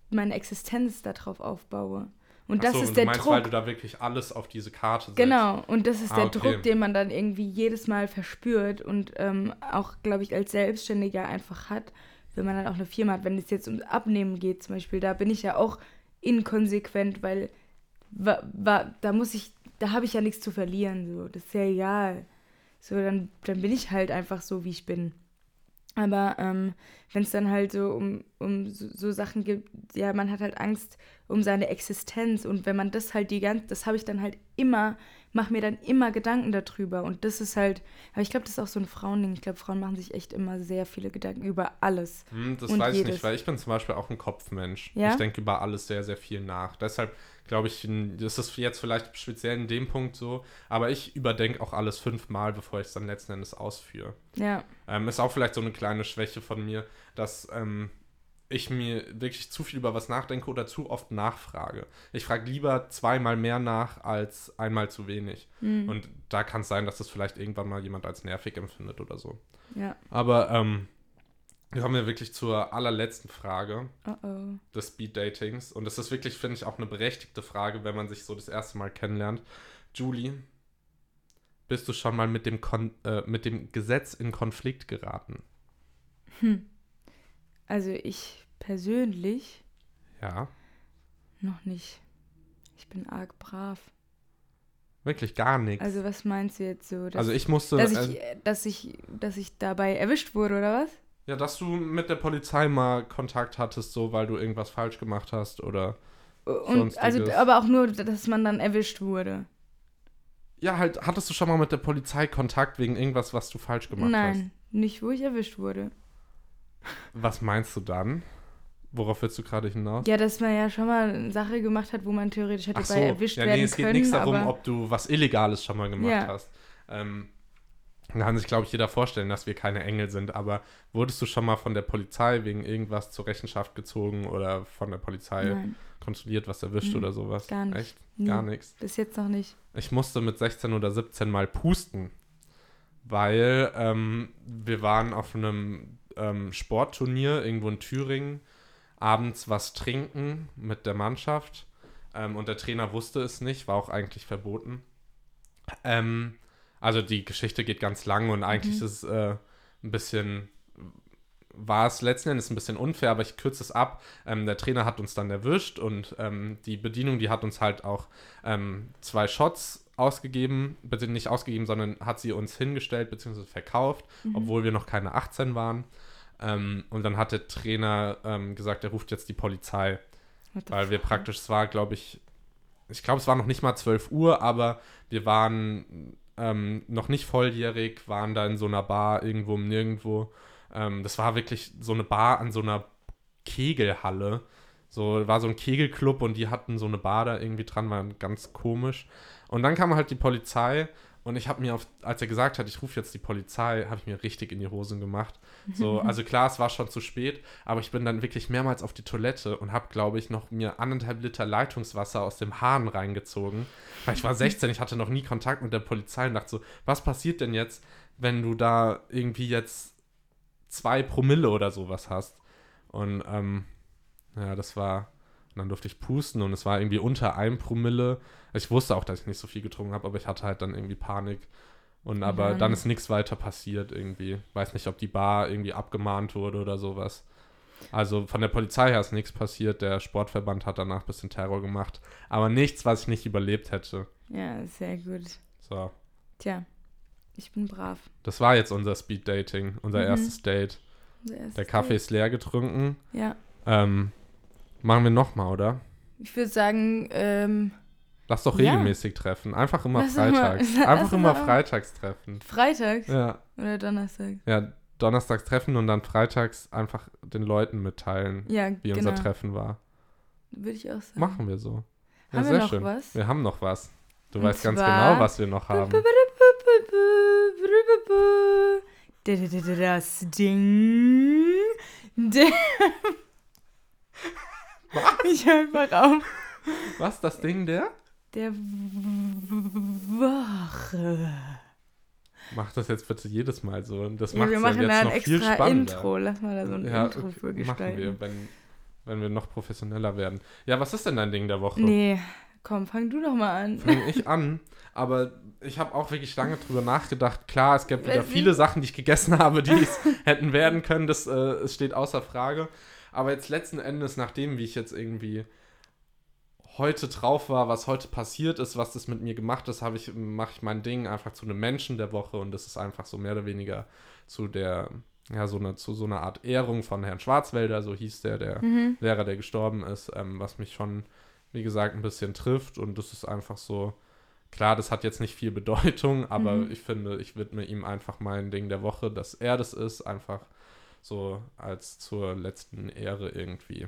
meine Existenz darauf aufbaue. Und das so, ist und der meinst, Druck. weil du da wirklich alles auf diese Karte setzt. Genau, und das ist ah, der okay. Druck, den man dann irgendwie jedes Mal verspürt und ähm, auch, glaube ich, als Selbstständiger einfach hat, wenn man dann auch eine Firma hat. Wenn es jetzt ums Abnehmen geht zum Beispiel, da bin ich ja auch inkonsequent, weil wa, wa, da muss ich, da habe ich ja nichts zu verlieren. So. Das ist ja egal. So, dann, dann bin ich halt einfach so, wie ich bin. Aber ähm, wenn es dann halt so um, um so, so, Sachen gibt, ja, man hat halt Angst um seine Existenz und wenn man das halt die ganze, das habe ich dann halt immer, mache mir dann immer Gedanken darüber und das ist halt, aber ich glaube, das ist auch so ein Frauending. Ich glaube, Frauen machen sich echt immer sehr viele Gedanken über alles. Hm, das weiß jedes. ich nicht, weil ich bin zum Beispiel auch ein Kopfmensch. Ja? Ich denke über alles sehr, sehr viel nach. Deshalb glaube ich, das ist jetzt vielleicht speziell in dem Punkt so, aber ich überdenke auch alles fünfmal, bevor ich es dann letzten Endes ausführe. Ja. Ähm, ist auch vielleicht so eine kleine Schwäche von mir, dass ähm, ich mir wirklich zu viel über was nachdenke oder zu oft nachfrage. Ich frage lieber zweimal mehr nach als einmal zu wenig. Mhm. Und da kann es sein, dass das vielleicht irgendwann mal jemand als nervig empfindet oder so. Ja. Aber ähm, wir kommen ja wirklich zur allerletzten Frage uh -oh. des Speed-Datings. Und das ist wirklich, finde ich, auch eine berechtigte Frage, wenn man sich so das erste Mal kennenlernt. Julie, bist du schon mal mit dem, Kon äh, mit dem Gesetz in Konflikt geraten? Hm. Also ich persönlich. Ja. Noch nicht. Ich bin arg brav. Wirklich gar nichts. Also was meinst du jetzt so? Dass, also ich musste. Dass ich, äh, dass, ich, dass ich dabei erwischt wurde, oder was? Ja, dass du mit der Polizei mal Kontakt hattest, so weil du irgendwas falsch gemacht hast oder. Und also, aber auch nur, dass man dann erwischt wurde. Ja, halt, hattest du schon mal mit der Polizei Kontakt wegen irgendwas, was du falsch gemacht Nein, hast? Nein, nicht, wo ich erwischt wurde. Was meinst du dann? Worauf willst du gerade hinaus? Ja, dass man ja schon mal eine Sache gemacht hat, wo man theoretisch hätte so. bei erwischt ja, werden nee, es geht nichts darum, ob du was Illegales schon mal gemacht ja. hast. Ähm, da kann sich, glaube ich, jeder vorstellen, dass wir keine Engel sind, aber wurdest du schon mal von der Polizei wegen irgendwas zur Rechenschaft gezogen oder von der Polizei Nein. kontrolliert, was erwischt mhm, oder sowas? Gar nicht. Echt? Nie. Gar nichts. Bis jetzt noch nicht. Ich musste mit 16 oder 17 mal pusten, weil ähm, wir waren auf einem ähm, Sportturnier irgendwo in Thüringen, abends was trinken mit der Mannschaft ähm, und der Trainer wusste es nicht, war auch eigentlich verboten. Ähm, Also die Geschichte geht ganz lang und eigentlich Mhm. ist es äh, ein bisschen, war es letzten Endes ein bisschen unfair, aber ich kürze es ab. Ähm, der Trainer hat uns dann erwischt und ähm, die Bedienung, die hat uns halt auch ähm, zwei Shots ausgegeben, bitte nicht ausgegeben, sondern hat sie uns hingestellt bzw. verkauft, Mhm. obwohl wir noch keine 18 waren. Ähm, und dann hat der Trainer ähm, gesagt, er ruft jetzt die Polizei. Weil wir praktisch, es war, glaube ich, ich glaube, es war noch nicht mal 12 Uhr, aber wir waren ähm, noch nicht volljährig, waren da in so einer Bar irgendwo im Nirgendwo. Ähm, das war wirklich so eine Bar an so einer Kegelhalle. So, war so ein Kegelclub und die hatten so eine Bar da irgendwie dran, war ganz komisch. Und dann kam halt die Polizei und ich habe mir, auf, als er gesagt hat, ich rufe jetzt die Polizei, habe ich mir richtig in die Hosen gemacht. So, also klar, es war schon zu spät, aber ich bin dann wirklich mehrmals auf die Toilette und habe, glaube ich, noch mir anderthalb Liter Leitungswasser aus dem Hahn reingezogen. Weil ich war 16, ich hatte noch nie Kontakt mit der Polizei und dachte so, was passiert denn jetzt, wenn du da irgendwie jetzt zwei Promille oder sowas hast? Und ähm, ja, das war, und dann durfte ich pusten und es war irgendwie unter einem Promille. Ich wusste auch, dass ich nicht so viel getrunken habe, aber ich hatte halt dann irgendwie Panik. Und aber Ja. dann ist nichts weiter passiert irgendwie. Weiß nicht, ob die Bar irgendwie abgemahnt wurde oder sowas. Also von der Polizei her ist nichts passiert. Der Sportverband hat danach ein bisschen Terror gemacht. Aber nichts, was ich nicht überlebt hätte. Ja, sehr gut. So. Tja, ich bin brav. Das war jetzt unser Speed Dating, unser Mhm. erstes Date. Unser erstes Der Kaffee Date. ist leer getrunken. Ja, Ähm, machen wir nochmal, oder? ich würde sagen, ähm, Lass doch Ja. regelmäßig treffen. Einfach immer Lass freitags. lass Einfach immer mal- freitags treffen. freitags Ja. oder Donnerstag. Ja, donnerstags treffen und dann freitags einfach den Leuten mitteilen, Ja, wie genau. unser Treffen war. Würde ich auch sagen. Machen wir so. Ja, Haben sehr wir noch schön. was? Wir haben noch was. Du Und weißt ganz genau, was wir noch haben. Das Ding. Der ich höre einfach auf. Was, das Ding der? Der Woche. Mach das jetzt bitte jedes Mal so. Das Ja, wir machen ja da jetzt ein noch viel extra spannender. Intro. Lass mal da so ein ja, Intro für machen gestalten. wir, wenn, wenn wir noch professioneller werden. Ja, was ist denn dein Ding der Woche? Nee, komm, fang du doch mal an. Fange ich an, aber ich habe auch wirklich lange drüber nachgedacht. Klar, es gibt wieder viele. Sachen, die ich gegessen habe, die es hätten werden können. Das äh, steht außer Frage. Aber jetzt letzten Endes, nachdem, wie ich jetzt irgendwie heute drauf war, was heute passiert ist, was das mit mir gemacht ist, habe ich, mache ich mein Ding einfach zu einem Menschen der Woche und das ist einfach so mehr oder weniger zu der, ja, so eine, zu so einer Art Ehrung von Herrn Schwarzwälder, so hieß der, der Mhm. Lehrer, der gestorben ist, ähm, was mich schon, wie gesagt, ein bisschen trifft. Und das ist einfach so, klar, das hat jetzt nicht viel Bedeutung, aber Mhm. ich finde, ich widme ihm einfach mein Ding der Woche, dass er das ist, einfach so als zur letzten Ehre irgendwie.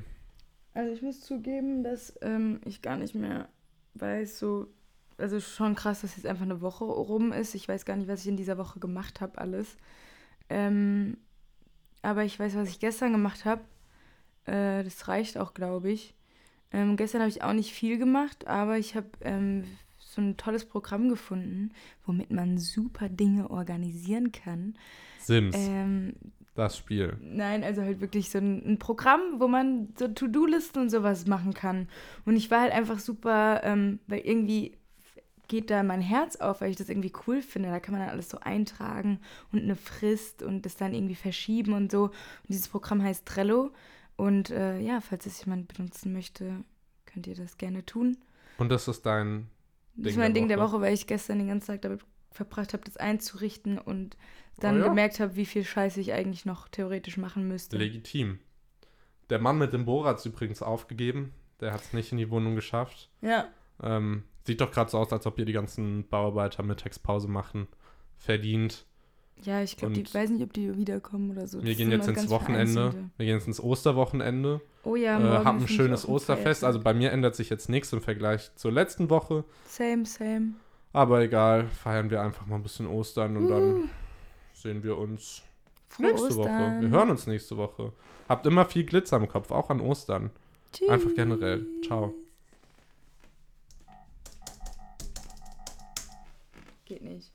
Also ich muss zugeben, dass ähm, ich gar nicht mehr weiß, so, also schon krass, dass jetzt einfach eine Woche rum ist. Ich weiß gar nicht, was ich in dieser Woche gemacht habe, alles. Ähm, aber ich weiß, was ich gestern gemacht habe. Äh, das reicht auch, glaube ich. Ähm, gestern habe ich auch nicht viel gemacht, aber ich habe ähm, so ein tolles Programm gefunden, womit man super Dinge organisieren kann. Sims, Ähm, das Spiel. Nein, also halt wirklich so ein, ein Programm, wo man so To-Do-Listen und sowas machen kann. Und ich war halt einfach super, ähm, weil irgendwie geht da mein Herz auf, weil ich das irgendwie cool finde. Da kann man dann alles so eintragen und eine Frist und das dann irgendwie verschieben und so. Und dieses Programm heißt Trello. Und äh, ja, falls es jemand benutzen möchte, könnt ihr das gerne tun. Und das ist dein, Das Ding ist mein der Ding der Woche. Woche, weil ich gestern den ganzen Tag damit verbracht habe, das einzurichten und dann Oh ja? gemerkt habe, wie viel Scheiße ich eigentlich noch theoretisch machen müsste. legitim. Der Mann mit dem Bohrer hat es übrigens aufgegeben. Der hat es nicht in die Wohnung geschafft. Ja. Ähm, sieht doch gerade so aus, als ob hier die ganzen Bauarbeiter Mittagspause machen. Verdient. Ja, ich glaube, ich weiß nicht, ob die wiederkommen oder so. Wir Das gehen jetzt ins Wochenende. Wir gehen jetzt ins Osterwochenende. Oh ja, äh, morgen hab ein schönes Osterfest. Feiertag. Also bei mir ändert sich jetzt nichts im Vergleich zur letzten Woche. Same, same. Aber egal, feiern wir einfach mal ein bisschen Ostern und dann Uh, sehen wir uns frohe nächste Woche. Ostern. Wir hören uns nächste Woche. Habt immer viel Glitzer im Kopf, auch an Ostern. Tschüss. Einfach generell. Ciao. Geht nicht.